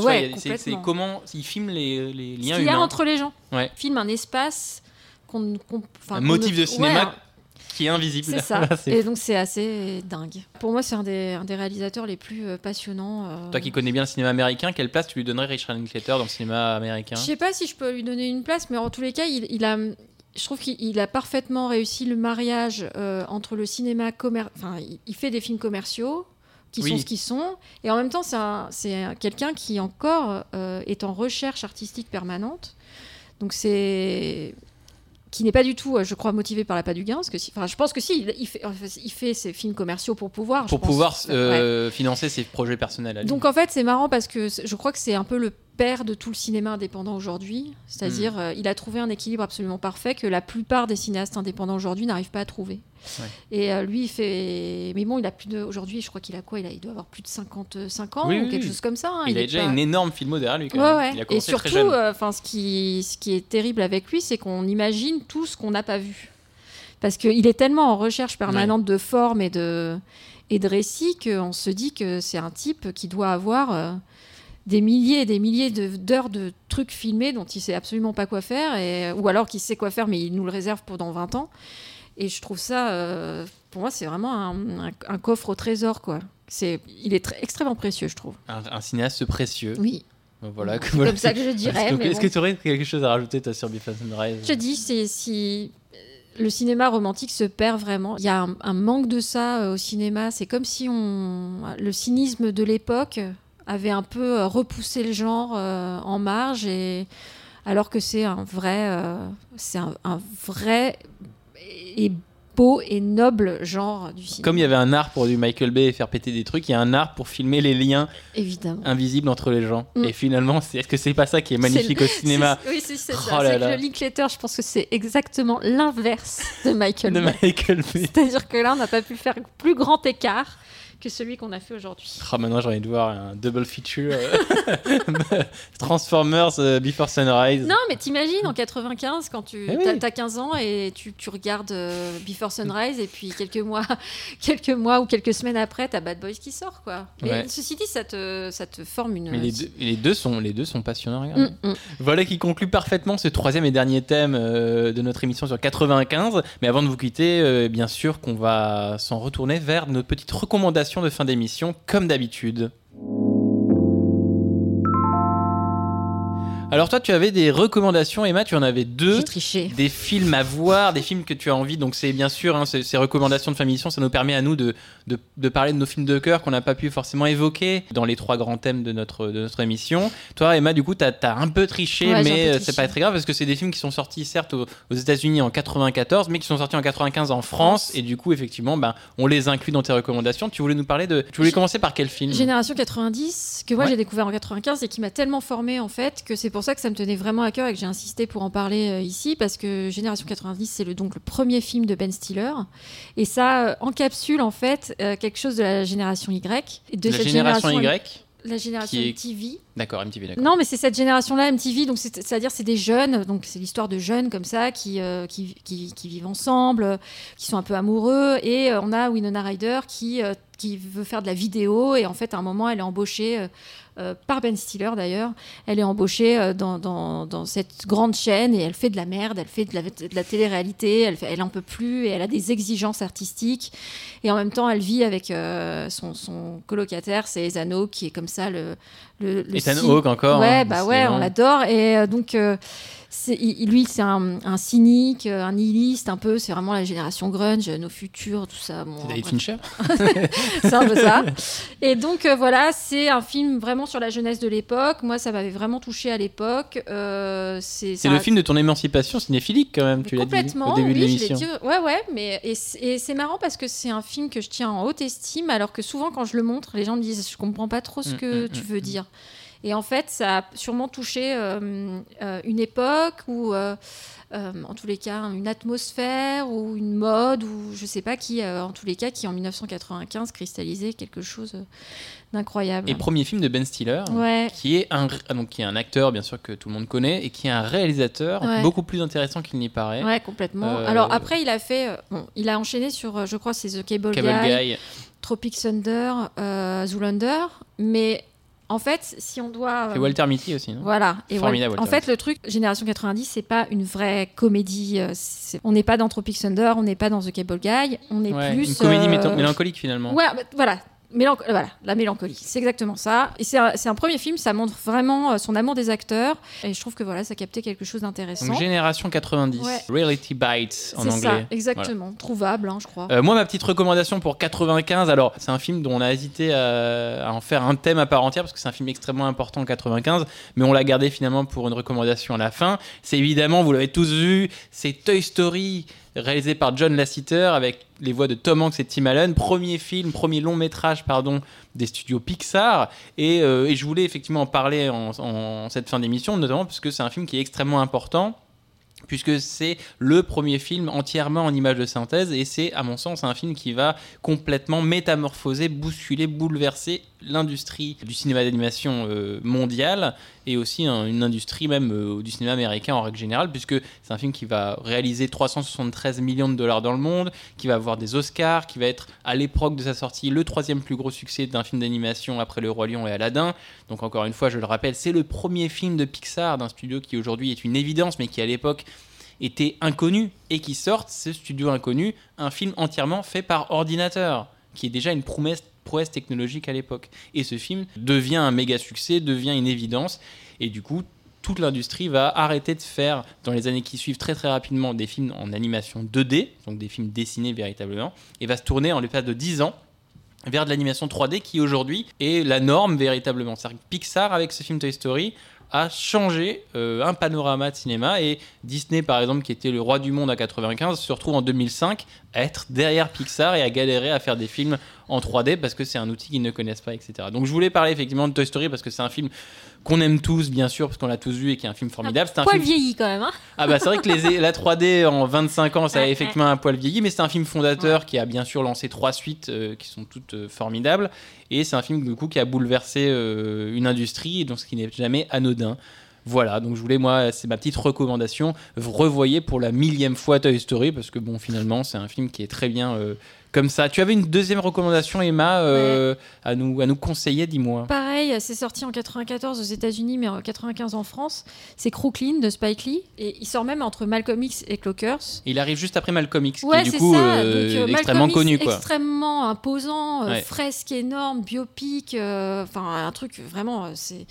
vois, ouais, il c'est- comment il filme les, les Ce liens y a entre les gens. Ouais. Filme un espace qu'on. Un motif ne- de cinéma Ouais, qui est invisible. C'est ça. Et donc c'est assez dingue. Pour moi, c'est un des, un des réalisateurs les plus euh, passionnants. euh. Toi qui connais bien le cinéma américain, quelle place tu lui donnerais Richard Linklater dans le cinéma américain? Je sais pas si je peux lui donner une place, mais en tous les cas, il, il a, je trouve qu'il il a parfaitement réussi le mariage euh, entre le cinéma commercial. Enfin, il, fait des films commerciaux qui Oui. sont ce qu'ils sont, et en même temps, c'est un- c'est un- quelqu'un qui encore euh, est en recherche artistique permanente. Donc c'est qui n'est pas du tout, euh, je crois, motivé par la pas du gain, parce que si- enfin, je pense que si, il, il fait, enfin, il fait ses films commerciaux pour pouvoir. je Pour pense. pouvoir Ouais. euh, financer ses projets personnels à lui. Donc en fait, c'est marrant parce que je crois que c'est un peu le père de tout le cinéma indépendant aujourd'hui. C'est-à-dire, euh, il a trouvé un équilibre absolument parfait que la plupart des cinéastes indépendants aujourd'hui n'arrivent pas à trouver. Ouais. Et euh, lui, il fait. Mais bon, il a plus de. Aujourd'hui, je crois qu'il a quoi? Il, a... il doit avoir plus de 55 ans Oui, ou oui, quelque oui. chose comme ça. hein. il, a est déjà pas- une énorme filmo derrière lui. Quand Ouais, même. ouais. Il a Et surtout, euh, enfin, ce, qui, ce qui est terrible avec lui, c'est qu'on imagine tout ce qu'on n'a pas vu. Parce qu'il est tellement en recherche permanente de forme et de, et de récits qu'on se dit que c'est un type qui doit avoir euh, des milliers et des milliers d'heures de, trucs filmés dont il sait absolument pas quoi faire, et, ou alors qu'il sait quoi faire, mais il nous le réserve pour dans 20 ans. Et je trouve ça, euh, pour moi, c'est vraiment un, un- un coffre au trésor, quoi. C'est, il est très- extrêmement précieux, je trouve. Un, un cinéaste précieux. Oui. Voilà, comme ça que je dirais. Est-ce bon. que tu aurais quelque chose à rajouter toi, sur Before Sunrise? Je te dis, c'est si le cinéma romantique se perd vraiment. Il y a un, un manque de ça euh, au cinéma. C'est comme si on, le cynisme de l'époque avait un peu euh, repoussé le genre euh, en marge, et alors que c'est un vrai, euh, c'est un, un vrai et beau et noble genre du cinéma. Comme il y avait un art pour du Michael Bay et faire péter des trucs, il y a un art pour filmer les liens évidemment. invisibles entre les gens. Mm. Et finalement, c'est- est-ce que c'est pas ça qui est magnifique au cinéma Oui, c'est c'est Oh ça. là là. que Linklater, je pense que c'est exactement l'inverse de Michael de Bay. Michael Bay C'est-à-dire que là, on n'a pas pu faire plus grand écart que celui qu'on a fait aujourd'hui. Ah, maintenant j'ai envie de voir un double feature euh, Transformers euh, Before Sunrise. Non, mais t'imagines en 95 quand tu Eh oui. t'as 15 ans et tu, tu regardes euh, Before Sunrise et puis quelques mois, quelques mois ou quelques semaines après, t'as Bad Boys qui sort quoi. Mais Ouais. ceci dit, ça te, ça te forme une. Mais les deux, les deux sont les deux sont passionnants. Mm, mm. Voilà qui conclut parfaitement ce troisième et dernier thème euh, de notre émission sur 95. Mais avant de vous quitter, bien sûr qu'on va s'en retourner vers nos petites recommandations de fin d'émission, comme d'habitude. Alors toi, tu avais des recommandations, Emma, tu en avais deux. J'ai triché. Des films à voir, des films que tu as envie. Donc c'est bien sûr, hein, ces, ces recommandations de fin d'émission, ça nous permet à nous de, de, de parler de nos films de cœur qu'on n'a pas pu forcément évoquer dans les trois grands thèmes de notre, de notre émission. Toi, Emma, du coup, tu as, un peu triché, Ouais, mais euh, c'est pas très grave parce que c'est des films qui sont sortis certes aux, aux États-Unis en 94, mais qui sont sortis en 95 en France. Et du coup, effectivement, ben, on les inclut dans tes recommandations. Tu voulais nous parler de. Tu voulais commencer par quel film? Génération 90, que moi Ouais. j'ai découvert en 95 et qui m'a tellement formé en fait que c'est pour ça que ça me tenait vraiment à cœur et que j'ai insisté pour en parler euh, ici parce que Génération 90 c'est le, donc le premier film de Ben Stiller et ça euh, encapsule en fait euh, quelque chose de la génération Y. et De La cette génération Y La génération qui est- TV. D'accord, MTV, d'accord. Non, mais c'est cette génération-là, MTV, donc c'est- c'est-à-dire c'est des jeunes, donc c'est l'histoire de jeunes comme ça qui, euh, qui, qui, vivent ensemble, qui sont un peu amoureux, et euh, on a Winona Ryder qui, euh, qui veut faire de la vidéo, et en fait à un moment elle est embauchée par Ben Stiller d'ailleurs, elle est embauchée dans, dans, dans cette grande chaîne et elle fait de la merde, elle fait de la, télé-réalité, elle, elle en peut plus, et elle a des exigences artistiques, et en même temps elle vit avec son, son colocataire, c'est Ezano, qui est comme ça le... le, le Ethan Hawke encore. Ouais, hein, bah ouais, on l'adore. Et euh, donc, euh, il- lui, c'est un, un cynique, euh, un nihiliste un peu. C'est vraiment la génération grunge, nos futurs, tout ça. Bon, David Fincher c'est un peu ça. Et donc, euh, voilà, c'est un film vraiment sur la jeunesse de l'époque. Moi, ça m'avait vraiment touché à l'époque. Euh, c'est le film de ton émancipation cinéphilique quand même, tu l'as dit Complètement, au début de oui, je l'ai l'émission. dit. Ouais, ouais, mais et c'est marrant parce que c'est un film que je tiens en haute estime, alors que souvent quand je le montre, les gens me disent je comprends pas trop ce Mm, que mm, tu mm, veux dire. Et en fait, ça a sûrement touché euh, euh, une époque ou, euh, en tous les cas, une atmosphère ou une mode ou je sais pas qui, en tous les cas, qui en 1995 cristallisait quelque chose d'incroyable. Et premier film de Ben Stiller, Ouais. qui est un ah, donc qui est un acteur bien sûr que tout le monde connaît et qui est un réalisateur Ouais. beaucoup plus intéressant qu'il n'y paraît. Ouais, complètement. Euh, Alors après, il a fait, bon, il a enchaîné sur, je crois, c'est The Cable, Cable Guy, Guy. Tropic Thunder, euh, Zoolander, mais en fait, si on doit, euh, Et Walter Mitty aussi. non? voilà. Et Formidable, Wal- en fait, le truc Génération 90, c'est pas une vraie comédie. euh, on n'est pas dans Tropic Thunder, on n'est pas dans The Cable Guy, on est Ouais, plus une comédie euh, mélancolique finalement. Ouais, bah, voilà. Mélanc- euh, voilà, la mélancolie, c'est exactement ça. Et c'est un, premier film, ça montre vraiment euh, son amour des acteurs. Et je trouve que voilà, ça captait quelque chose d'intéressant. Donc Génération 90, Ouais. Reality Bites en C'est anglais. ça, exactement. Trouvable, hein, je crois. Euh, moi, ma petite recommandation pour 95, alors c'est un film dont on a hésité à, à en faire un thème à part entière parce que c'est un film extrêmement important en 95, mais on l'a gardé finalement pour une recommandation à la fin. C'est évidemment, vous l'avez tous vu, c'est Toy Story réalisé par John Lasseter avec les voix de Tom Hanks et Tim Allen, premier film, premier long métrage pardon des studios Pixar. Et, euh, je voulais effectivement en parler en, cette fin d'émission notamment parce que c'est un film qui est extrêmement important puisque c'est le premier film entièrement en images de synthèse. Et c'est à mon sens un film qui va complètement métamorphoser, bousculer, bouleverser l'industrie du cinéma d'animation euh, mondiale et aussi une industrie même euh, du cinéma américain en règle générale puisque c'est un film qui va réaliser 373 millions de dollars dans le monde, qui va avoir des Oscars, qui va être à l'époque de sa sortie le troisième plus gros succès d'un film d'animation après Le Roi Lion et Aladdin. Donc encore une fois, je le rappelle, c'est le premier film de Pixar d'un studio qui aujourd'hui est une évidence mais qui à l'époque était inconnu et qui sorte ce studio inconnu, un film entièrement fait par ordinateur, qui est déjà une promesse, prouesse technologique à l'époque. Et ce film devient un méga succès, devient une évidence, et du coup, toute l'industrie va arrêter de faire, dans les années qui suivent, très très rapidement des films en animation 2D, donc des films dessinés véritablement, et va se tourner en l'espace de 10 ans vers de l'animation 3D qui aujourd'hui est la norme véritablement. C'est-à-dire que Pixar, avec ce film Toy Story, a changé euh, un panorama de cinéma et Disney par exemple qui était le roi du monde à 95 se retrouve en 2005 à être derrière Pixar et à galérer à faire des films en 3D parce que c'est un outil qu'ils ne connaissent pas etc. Donc je voulais parler effectivement de Toy Story parce que c'est un film qu'on aime tous bien sûr parce qu'on l'a tous vu et qui est un film formidable. C'est un Poil film vieilli quand même, hein ah bah c'est vrai que les, la 3D en 25 ans, ça a effectivement un poil vieilli, mais c'est un film fondateur qui a bien sûr lancé trois suites euh, qui sont toutes euh, formidables, et c'est un film du coup qui a bouleversé euh, une industrie, donc ce qui n'est jamais anodin. Voilà, donc je voulais, moi, c'est ma petite recommandation, vous revoyez pour la millième fois Toy Story, parce que bon, finalement, c'est un film qui est très bien euh, comme ça. Tu avais une deuxième recommandation, Emma, euh, à, nous, à nous conseiller, dis-moi. Pareil, c'est sorti en 94 aux États-Unis, mais en 95 en France. C'est Crooklyn de Spike Lee. Et il sort même entre Malcolm X et Clockers. Il arrive juste après Malcolm X, Ouais, qui est c'est du coup euh, Donc, euh, extrêmement X, connu, quoi. Extrêmement imposant, euh, Ouais. fresque énorme, biopic, euh, enfin un truc vraiment, euh, c'est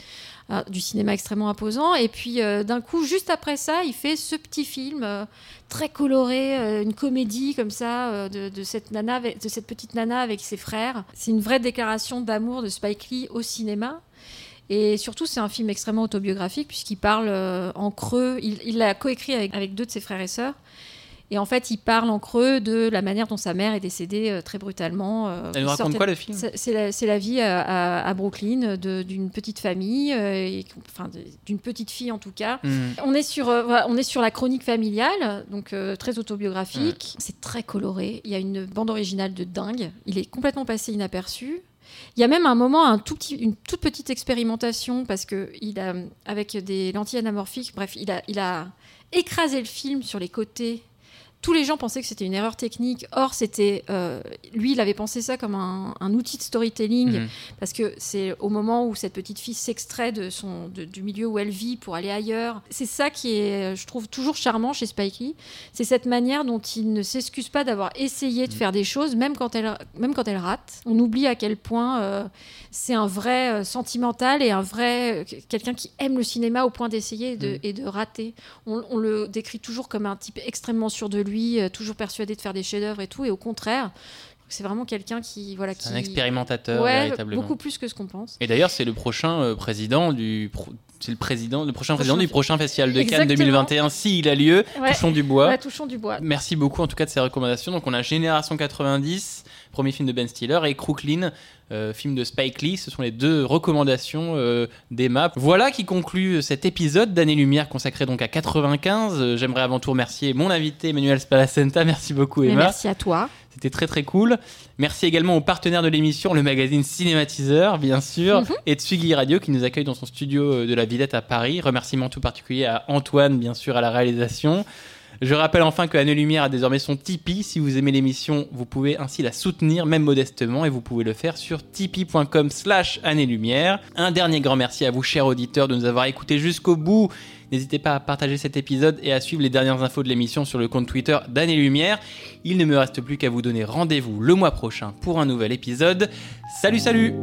euh, du cinéma extrêmement imposant. Et puis euh, d'un coup, juste après ça, il fait ce petit film euh, très coloré, euh, une comédie comme ça de, cette nana, de cette petite nana avec ses frères. C'est une vraie déclaration d'amour de Spike Lee au cinéma. Et surtout, c'est un film extrêmement autobiographique puisqu'il parle en creux. Il il l'a coécrit avec, avec deux de ses frères et sœurs. Et en fait, il parle en creux de la manière dont sa mère est décédée euh, très brutalement. euh, Elle nous raconte quoi le film? C'est la, vie à, Brooklyn d'une petite famille, euh, et- enfin d'une petite fille en tout cas. Mhm. On est sur, euh, on est sur la chronique familiale, donc très autobiographique. C'est très coloré. Il y a une bande originale de dingue. Il est complètement passé inaperçu. Il y a même un moment, un tout petit, une toute petite expérimentation parce que il a, avec des lentilles anamorphiques, bref, il a, il a écrasé le film sur les côtés. Tous les gens pensaient que c'était une erreur technique. Or, c'était euh, lui, il avait pensé ça comme un, un outil de storytelling Mhm. parce que c'est au moment où cette petite fille s'extrait de son de- du milieu où elle vit pour aller ailleurs. C'est ça qui est, je trouve, toujours charmant chez Spike Lee. C'est cette manière dont il ne s'excuse pas d'avoir essayé de faire des choses, même quand elle même quand elle rate. On oublie à quel point euh, c'est un vrai euh, sentimental et un vrai euh, quelqu'un qui aime le cinéma au point d'essayer et de, Mm. et de rater. On, on le décrit toujours comme un type extrêmement sûr de lui, euh, toujours persuadé de faire des chefs-d'œuvre et tout, et au contraire. C'est vraiment quelqu'un qui voilà qui un expérimentateur, ouais, véritablement. beaucoup plus que ce qu'on pense. Et d'ailleurs, c'est le prochain euh, président du. pro- C'est le président, le prochain président Prochain- du prochain festival de Cannes Exactement. 2021, s'il a lieu. Ouais. Touchons du bois. Ouais, touchons du bois. Merci beaucoup en tout cas de ces recommandations. Donc on a Génération 90, premier film de Ben Stiller, et Crooklyn, euh, film de Spike Lee. Ce sont les deux recommandations euh, d'Emma. Voilà qui conclut cet épisode d'Année Lumière consacré donc à 95. Euh, J'aimerais avant tout remercier mon invité Emmanuel Spalacenta. Merci beaucoup Mais Emma. merci à toi. C'était très très cool. Merci également aux partenaires de l'émission, le magazine Cinématiseur, bien sûr, et Tsugi Radio qui nous accueille dans son studio euh, de la Villette à Paris. Remerciement tout particulier à Antoine, bien sûr, à la réalisation. Je rappelle enfin que Année Lumière a désormais son Tipeee. Si vous aimez l'émission, vous pouvez ainsi la soutenir, même modestement, et vous pouvez le faire sur tipeee.com slash Année Lumière. Un dernier grand merci à vous, chers auditeurs, de nous avoir écoutés jusqu'au bout. N'hésitez pas à partager cet épisode et à suivre les dernières infos de l'émission sur le compte Twitter d'Année Lumière. Il ne me reste plus qu'à vous donner rendez-vous le mois prochain pour un nouvel épisode. Salut, salut